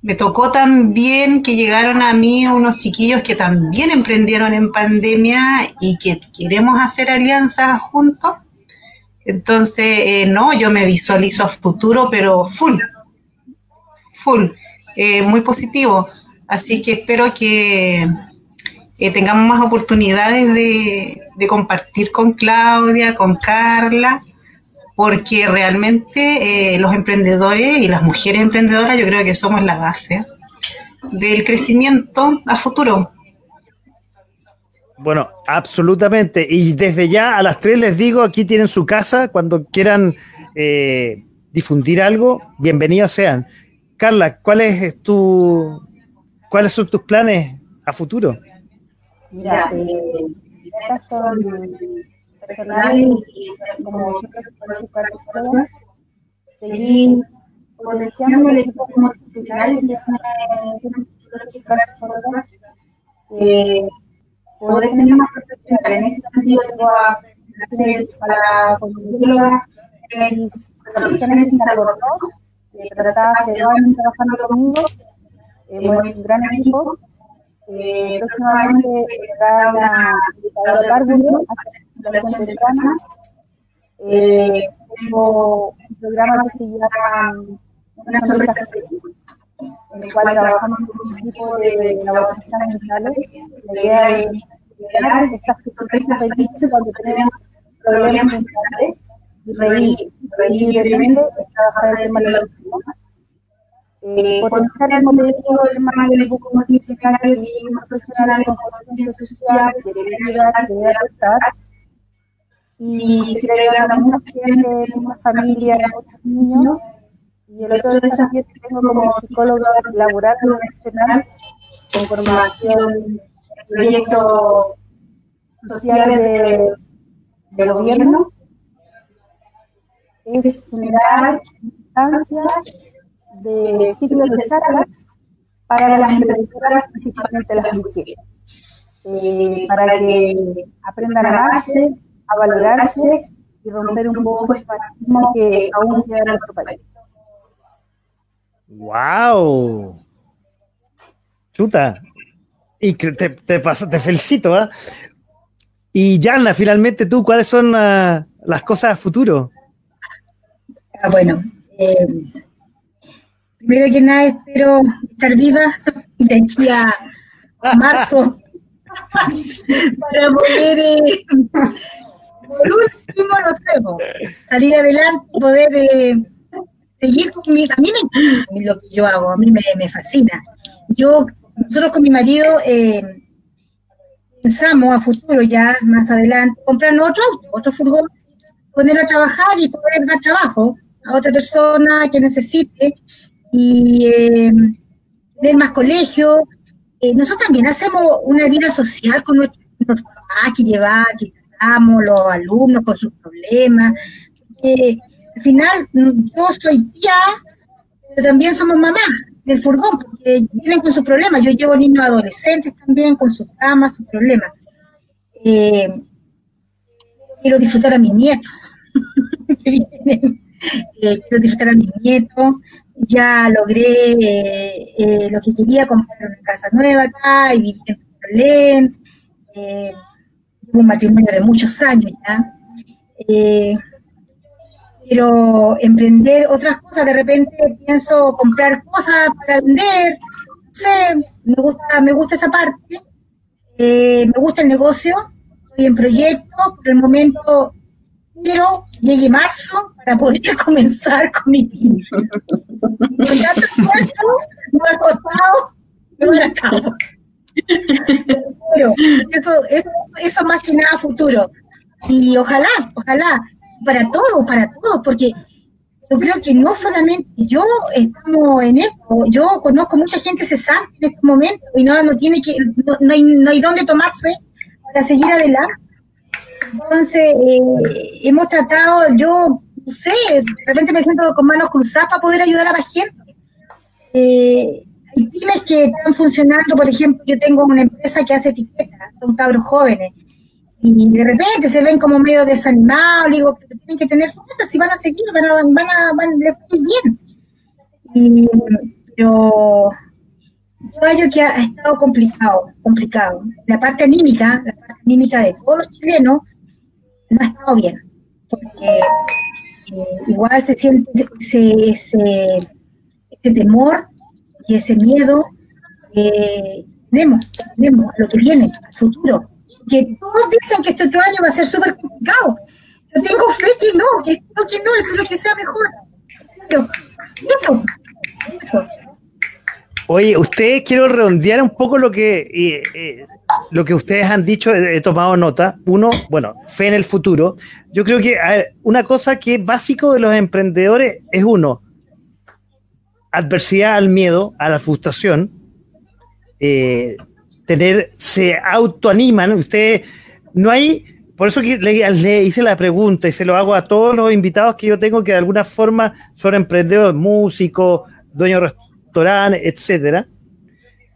Me tocó también que llegaron a mí unos chiquillos que también emprendieron en pandemia y que queremos hacer alianzas juntos. Entonces, eh, no, yo me visualizo a futuro, pero full, full, eh, muy positivo. Así que espero que eh, tengamos más oportunidades de, compartir con Claudia, con Carla porque realmente eh, los emprendedores y las mujeres emprendedoras yo creo que somos la base del crecimiento a futuro. Bueno, absolutamente. Y desde ya a las tres les digo, aquí tienen su casa, cuando quieran eh, difundir algo, bienvenidos sean. Carla, ¿cuál es tu, ¿cuáles son tus planes a futuro? Mira, eh, son personal. y como psicóloga, seguir potenciando el equipo multidisciplinario que eh, poder tener más profesional. En ese sentido, tengo a para psicóloga profesionales sin salvador, que trataba hace dos años trabajando conmigo, eh, un gran equipo. Eh, próximamente tendrá una indicadora cargo de temprana. Eh, tengo un programa que se llama Una sorpresa en el cual trabajamos con un equipo de laboratorios mentales. La idea es generar estas sorpresas felices cuando tenemos problemas mentales y reír, reír libremente, trabajar el tema de la eh, potenciar, como te digo, el del equipo multidisciplinario y más profesional con conciencia social, que debe ayudar, que debe adaptar. Y se le ayuda a mucha gente, muchas familias, muchos niños. Y el otro desafío que tengo como psicóloga laboral nacional, con formación proyectos sociales de, del gobierno, es generar instancias de ciclos de charlas para las emprendedoras, principalmente las mujeres, eh, para que aprendan a amarse, a valorarse y romper un poco el machismo que aún queda en nuestro país. ¡Wow! Chuta. Y te, te, te felicito, ¿eh? Y Yana, finalmente tú, ¿cuáles son uh, las cosas a futuro? Ah, bueno, eh, primero que nada espero estar viva de aquí a, marzo para poder, eh, por último, no sé, salir adelante, poder eh, seguir con mi, a mí me lo que yo hago, a mí me, me fascina. Yo, nosotros con mi marido eh, pensamos a futuro ya más adelante comprar otro auto, otro furgón, ponerlo a trabajar y poder dar trabajo a otra persona que necesite y eh, tener más colegio. Eh, nosotros también hacemos una vida social con nuestros, papás que llevamos, que tratamos, los alumnos con sus problemas. al final, yo soy tía, pero también somos mamás del furgón, porque vienen con sus problemas. Yo llevo niños adolescentes también con sus dramas, sus problemas. Eh, quiero disfrutar a mis nietos. Eh, quiero disfrutar a mis nietos, ya logré eh, eh, lo que quería, comprar una casa nueva acá y vivir en Berlín, eh, un matrimonio de muchos años ya, pero emprender otras cosas, de repente pienso comprar cosas para vender, no sé, me gusta, me gusta esa parte, me gusta el negocio, estoy en proyecto, por el momento quiero llegue marzo para poder comenzar con mi pyme. Con tanto esfuerzo, no ha costado, no acabo. Pero eso, eso, eso más que nada futuro. Y ojalá, ojalá, para todos, para todos, porque yo creo que no solamente yo estamos en esto, yo conozco mucha gente cesante en este momento y no, no tiene que, no, no hay, no hay dónde tomarse para seguir adelante entonces, eh, hemos tratado, yo sé, de repente me siento con manos cruzadas para poder ayudar a la gente. Eh, hay pymes que están funcionando, por ejemplo, yo tengo una empresa que hace etiquetas, son cabros jóvenes, y de repente se ven como medio desanimados, digo, pero tienen que tener fuerza, si van a seguir, van a, van a, van a bien. Y, pero yo hallo que ha estado complicado, complicado. La parte anímica, la parte anímica de todos los chilenos, no ha estado bien, porque eh, igual se siente ese, ese, ese, temor y ese miedo que tenemos, lo que viene, al futuro. Que todos dicen que este otro año va a ser súper complicado. Yo tengo fe que no, que espero que no, espero que sea mejor. Pero eso, eso. Oye, ustedes quiero redondear un poco lo que eh, eh, lo que ustedes han dicho, he, tomado nota. Uno, bueno, fe en el futuro. Yo creo que una cosa que es básico de los emprendedores es uno, adversidad al miedo, a la frustración, eh, tener, se autoaniman. Ustedes, no hay, por eso que le, hice la pregunta y se lo hago a todos los invitados que yo tengo que de alguna forma son emprendedores, músicos, dueños restaurantes, etcétera,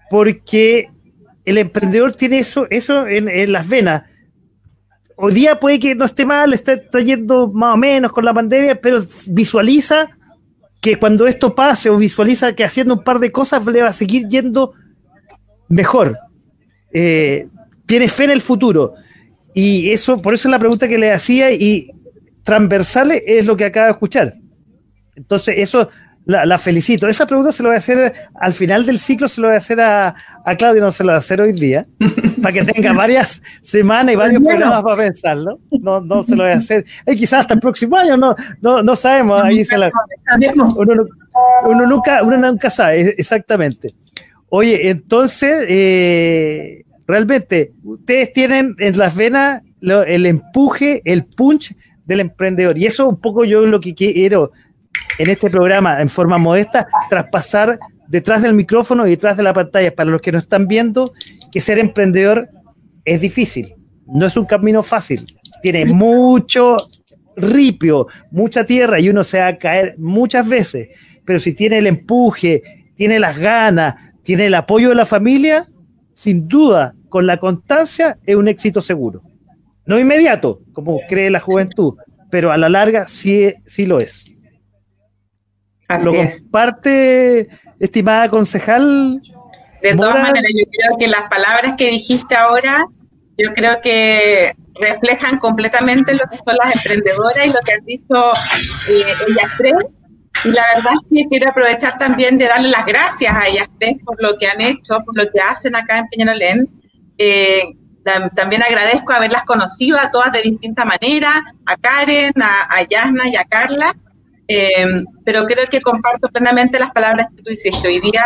porque el emprendedor tiene eso, eso en, las venas. Hoy día puede que no esté mal, está, está yendo más o menos con la pandemia, pero visualiza que cuando esto pase o visualiza que haciendo un par de cosas le va a seguir yendo mejor. Eh, tiene fe en el futuro. Y eso, por eso es la pregunta que le hacía y transversales es lo que acaba de escuchar. Entonces, eso la, felicito. Esa pregunta se lo voy a hacer al final del ciclo, se lo voy a hacer a, a Claudia, no se lo voy a hacer hoy día, para que tenga varias semanas y varios programas para pensarlo. No, no se lo voy a hacer. Eh, quizás hasta el próximo año, no, no, no sabemos. Ahí se la, uno, uno, nunca, uno nunca sabe, exactamente. Oye, entonces, eh, realmente, ustedes tienen en las venas el empuje, el punch del emprendedor. Y eso un poco yo lo que quiero en este programa, en forma modesta, traspasar detrás del micrófono y detrás de la pantalla, para los que no están viendo, que ser emprendedor es difícil, no es un camino fácil, tiene mucho ripio, mucha tierra y uno se va a caer muchas veces, pero si tiene el empuje, tiene las ganas, tiene el apoyo de la familia, sin duda, con la constancia, es un éxito seguro. No inmediato, como cree la juventud, pero a la larga sí, sí lo es. ¿Lo comparte, estimada concejal? De todas maneras, yo creo que las palabras que dijiste ahora, yo creo que reflejan completamente lo que son las emprendedoras y lo que han dicho eh, ellas tres. Y la verdad es que quiero aprovechar también de darle las gracias a ellas tres por lo que han hecho, por lo que hacen acá en Peñalolén. Eh, también agradezco haberlas conocido a todas de distinta manera, a Karen, a, a Yasna y a Carla. Eh, pero creo que comparto plenamente las palabras que tú hiciste. Hoy día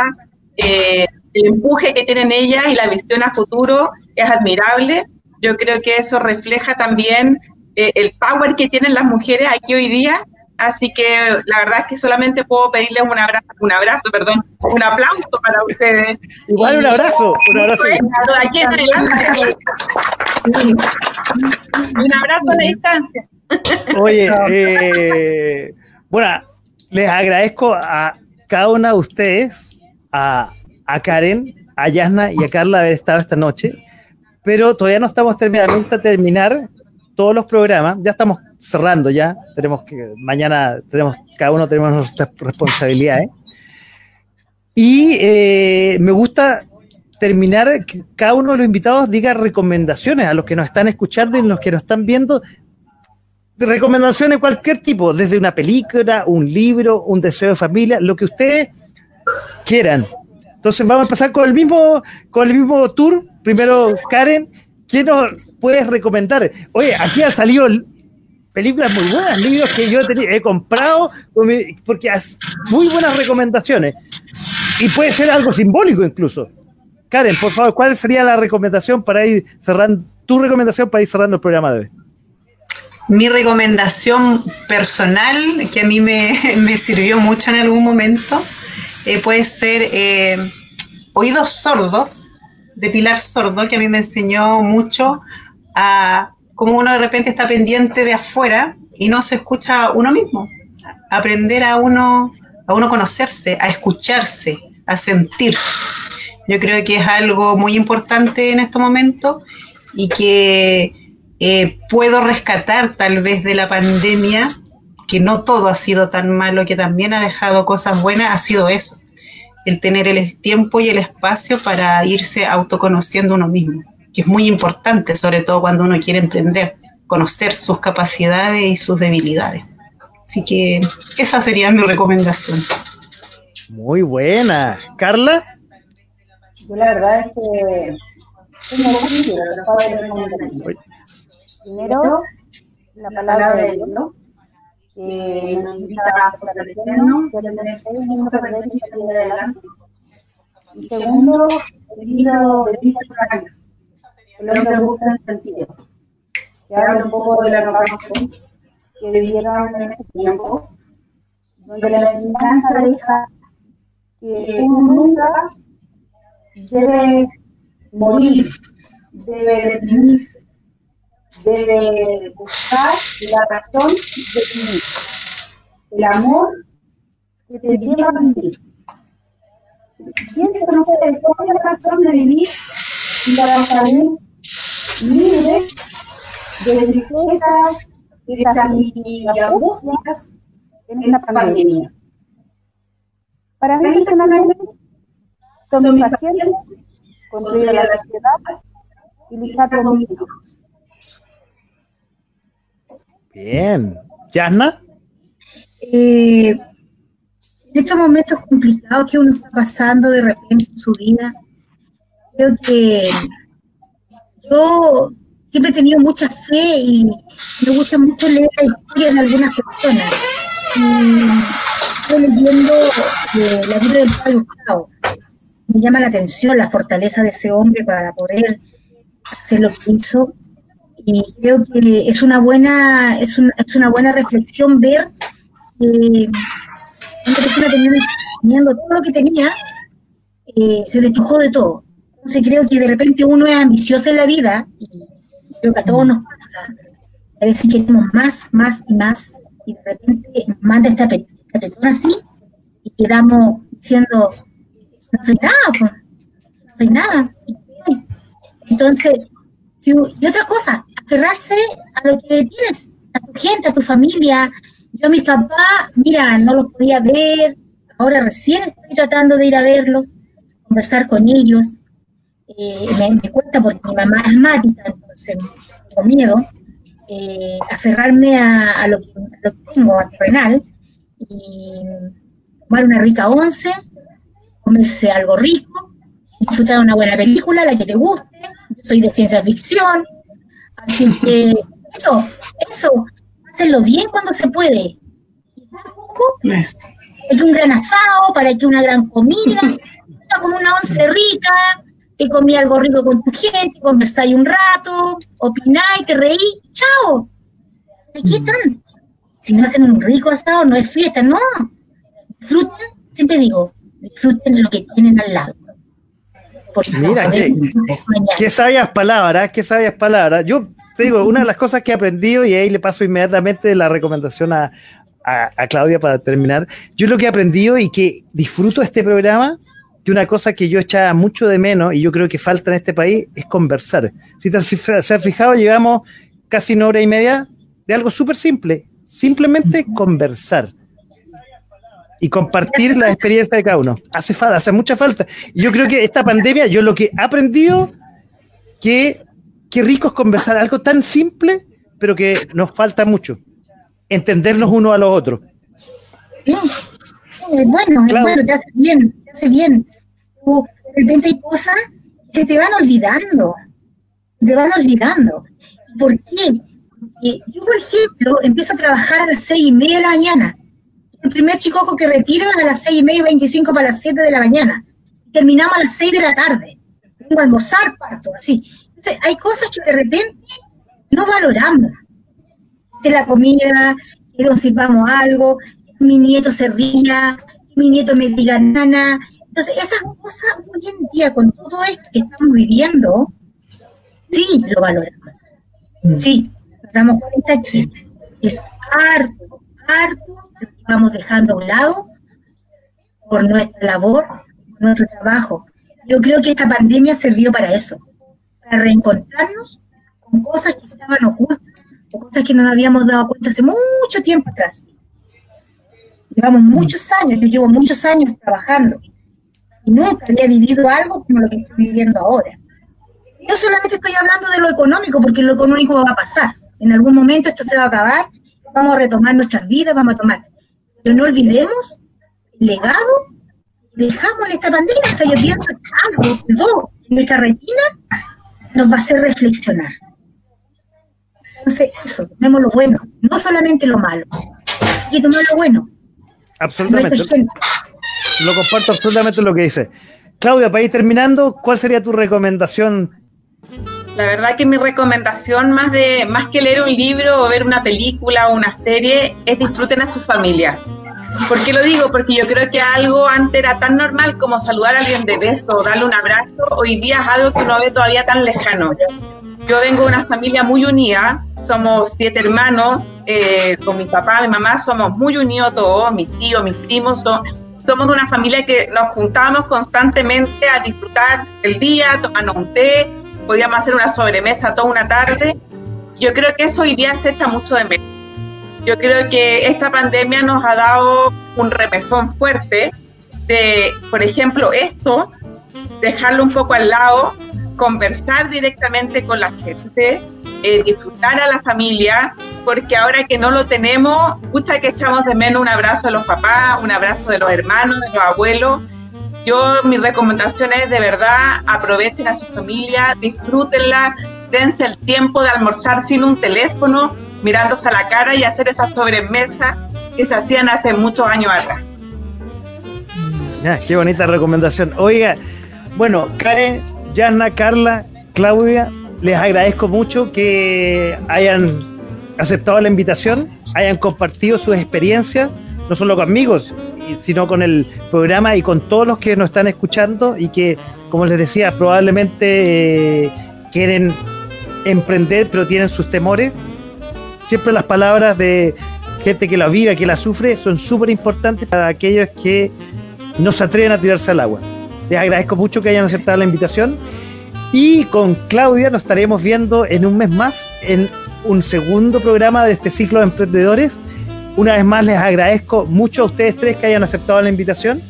eh, el empuje que tienen ellas y la visión a futuro es admirable. Yo creo que eso refleja también eh, el power que tienen las mujeres aquí hoy día. Así que la verdad es que solamente puedo pedirles un abrazo, un abrazo, perdón, un aplauso para ustedes. Igual un abrazo, un abrazo. Aquí un abrazo a la distancia. Oye, eh, bueno, les agradezco a cada una de ustedes, a, Karen, a Yasna y a Carla haber estado esta noche, pero todavía no estamos terminando. Me gusta terminar todos los programas, ya estamos cerrando ya, tenemos que, mañana tenemos, cada uno tenemos nuestras responsabilidades. Y eh, me gusta terminar que cada uno de los invitados diga recomendaciones a los que nos están escuchando y los que nos están viendo recomendaciones de cualquier tipo, desde una película, un libro, un deseo de familia, lo que ustedes quieran. Entonces vamos a pasar con el mismo, con el mismo tour. Primero, Karen, ¿qué nos puedes recomendar? Oye, aquí ha salido películas muy buenas, libros que yo he, comprado porque hace muy buenas recomendaciones. Y puede ser algo simbólico incluso. Karen, por favor, ¿cuál sería la recomendación para ir cerrando, tu recomendación para ir cerrando el programa de hoy? Mi recomendación personal, que a mí me, sirvió mucho en algún momento, eh, puede ser eh, Oídos Sordos, de Pilar Sordo, que a mí me enseñó mucho a cómo uno de repente está pendiente de afuera y no se escucha uno mismo. Aprender a uno, a uno conocerse, a escucharse, a sentirse. Yo creo que es algo muy importante en estos momentos y que eh, puedo rescatar tal vez de la pandemia, que no todo ha sido tan malo, que también ha dejado cosas buenas, ha sido eso, el tener el tiempo y el espacio para irse autoconociendo uno mismo, que es muy importante, sobre todo cuando uno quiere emprender, conocer sus capacidades y sus debilidades. Así que esa sería mi recomendación. Muy buena. Carla. Yo la verdad es que Primero, la palabra de Dios, que nos invita a fortalecernos y a tener fe nuestra perder y salir adelante. Y segundo, el libro de Cristo Frank, el hombre busca el sentido, que habla un poco de la renovación que vivieron en ese tiempo, donde la enseñanza deja que uno nunca debe morir, debe definirse, debe buscar la razón de vivir, el amor que te lleva a vivir. Piensa puede cuál la razón de vivir y la salud libre de riquezas, y angustias en esta pandemia. Para mí personalmente, son mis pacientes, construir la sociedad y luchar por mis hijos. Bien. ¿Yasna? Eh, en estos momentos complicados que uno está pasando de repente en su vida, creo que yo siempre he tenido mucha fe y me gusta mucho leer la historia de algunas personas. Y estoy leyendo eh, la vida del padre Gustavo. Me llama la atención la fortaleza de ese hombre para poder hacer lo que hizo. Y creo que es una buena, es, es una buena reflexión ver que una persona teniendo, todo lo que tenía, eh, se despojó de todo. Entonces creo que de repente uno es ambicioso en la vida, y creo que a todos nos pasa. A veces queremos más, más y más, y de repente nos manda esta persona así, y quedamos diciendo, no soy nada, no soy nada. Entonces, y otra cosa, aferrarse a lo que tienes, a tu gente, a tu familia. Yo a mis papás, mira, no los podía ver, ahora recién estoy tratando de ir a verlos, conversar con ellos. Eh, me, cuesta porque mi mamá es asmática, entonces tengo miedo. Eh, aferrarme a, lo, que, tengo, a renal, y tomar una rica once, comerse algo rico, disfrutar una buena película, la que te guste, soy de ciencia ficción, así que eso, eso, hacerlo bien cuando se puede. Hay que un gran asado, para que una gran comida, como una once rica, que comí algo rico con tu gente, conversáis un rato, opináis, te reí, chao. ¿Qué están? Si no hacen un rico asado, no es fiesta, no. Disfruten, siempre digo, disfruten lo que tienen al lado. Mira, qué, sabias palabras, qué sabias palabras. Yo te digo, una de las cosas que he aprendido, y ahí le paso inmediatamente la recomendación a, Claudia para terminar, yo lo que he aprendido y que disfruto este programa, que una cosa que yo echaba mucho de menos y yo creo que falta en este país es conversar. Si se ha fijado, llegamos casi una hora y media de algo súper simple, simplemente conversar y compartir la experiencia de cada uno. Hace falta, hace mucha falta. Yo creo que esta pandemia, yo lo que he aprendido, que qué rico es conversar algo tan simple, pero que nos falta mucho. Entendernos uno a los otros. Sí, bueno, bueno, te hace bien, te hace bien. Tú, de repente hay cosas que se te van olvidando, te van olvidando. ¿Por qué? Porque yo, por ejemplo, empiezo a trabajar a las seis y media de la mañana el primer chicoco que retiro es a las seis y media, 25 para las 7 de la mañana. Terminamos a las 6 de la tarde. Vengo a almorzar, parto, así. Entonces, hay cosas que de repente no valoramos. De la comida, que nos sirvamos algo, que mi nieto se ría, que mi nieto me diga nana. Entonces, esas cosas hoy en día, con todo esto que estamos viviendo, sí lo valoramos. Mm. Sí, damos cuenta que es harto, harto vamos dejando a un lado por nuestra labor, por nuestro trabajo. Yo creo que esta pandemia sirvió para eso, para reencontrarnos con cosas que estaban ocultas o cosas que no nos habíamos dado cuenta hace mucho tiempo atrás. Llevamos muchos años, yo llevo muchos años trabajando y nunca había vivido algo como lo que estoy viviendo ahora. Yo solamente estoy hablando de lo económico, porque lo económico va a pasar. En algún momento esto se va a acabar, vamos a retomar nuestras vidas, vamos a tomar pero no olvidemos el legado dejamos en esta pandemia. O sea, yo pienso que algo quedó en nuestra retina, nos va a hacer reflexionar. Entonces, eso, tomemos lo bueno, no solamente lo malo. Hay que tomar lo bueno. Absolutamente. lo comparto absolutamente lo que dice. Claudia, para ir terminando, ¿cuál sería tu recomendación la verdad que mi recomendación más de más que leer un libro o ver una película o una serie es disfruten a su familia. ¿Por qué lo digo? Porque yo creo que algo antes era tan normal como saludar a alguien de beso o darle un abrazo, hoy día es algo que no ve todavía tan lejano. Yo vengo de una familia muy unida, somos siete hermanos, eh, con mi papá, mi mamá, somos muy unidos todos, mis tíos, mis primos, somos de una familia que nos juntábamos constantemente a disfrutar el día, tomarnos un té, podíamos hacer una sobremesa toda una tarde. Yo creo que eso hoy día se echa mucho de menos. Yo creo que esta pandemia nos ha dado un repesón fuerte de, por ejemplo, esto, dejarlo un poco al lado, conversar directamente con la gente, eh, disfrutar a la familia porque ahora que no lo tenemos, gusta que echamos de menos un abrazo de los papás, un abrazo de los hermanos, de los abuelos. Yo, mi recomendación es de verdad, aprovechen a su familia, disfrútenla, dense el tiempo de almorzar sin un teléfono, mirándose a la cara y hacer esa sobremesa que se hacían hace muchos años atrás. Qué bonita recomendación. Oiga, bueno, Karen, Yana, Carla, Claudia, les agradezco mucho que hayan aceptado la invitación, hayan compartido sus experiencias, no solo conmigo, sino con el programa y con todos los que nos están escuchando y que, como les decía, probablemente eh, quieren emprender, pero tienen sus temores. Siempre las palabras de gente que la vive, que la sufre, son súper importantes para aquellos que no se atreven a tirarse al agua. Les agradezco mucho que hayan aceptado la invitación. Y con Claudia nos estaremos viendo en un mes más en un segundo programa de este ciclo de emprendedores. Una vez más les agradezco mucho a ustedes tres que hayan aceptado la invitación.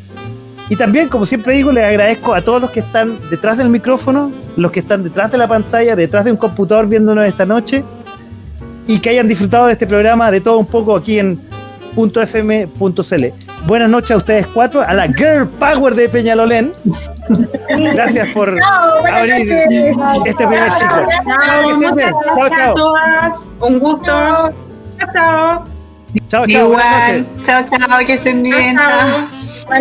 Y también, como siempre digo, les agradezco a todos los que están detrás del micrófono, los que están detrás de la pantalla, detrás de un computador viéndonos esta noche y que hayan disfrutado de este programa de todo un poco aquí en .fm.cl. Buenas noches a ustedes cuatro, a la Girl Power de Peñalolén. Gracias por abrir este primer ciclo. Chao, chao. Un gusto. Chao, chao. Chao, chao. Igual. Chao, chao, que estén bien. Chao.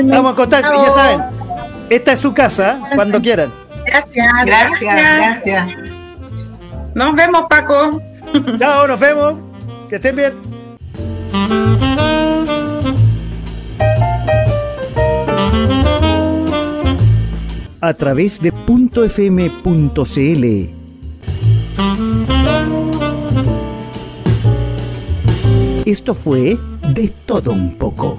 Vamos a contar, ya saben. Esta es su casa, cuando quieran. Gracias, gracias, gracias. Nos vemos, Paco. Chao, nos vemos. Que estén bien. A través de .fm.cl Esto fue De Todo Un poco.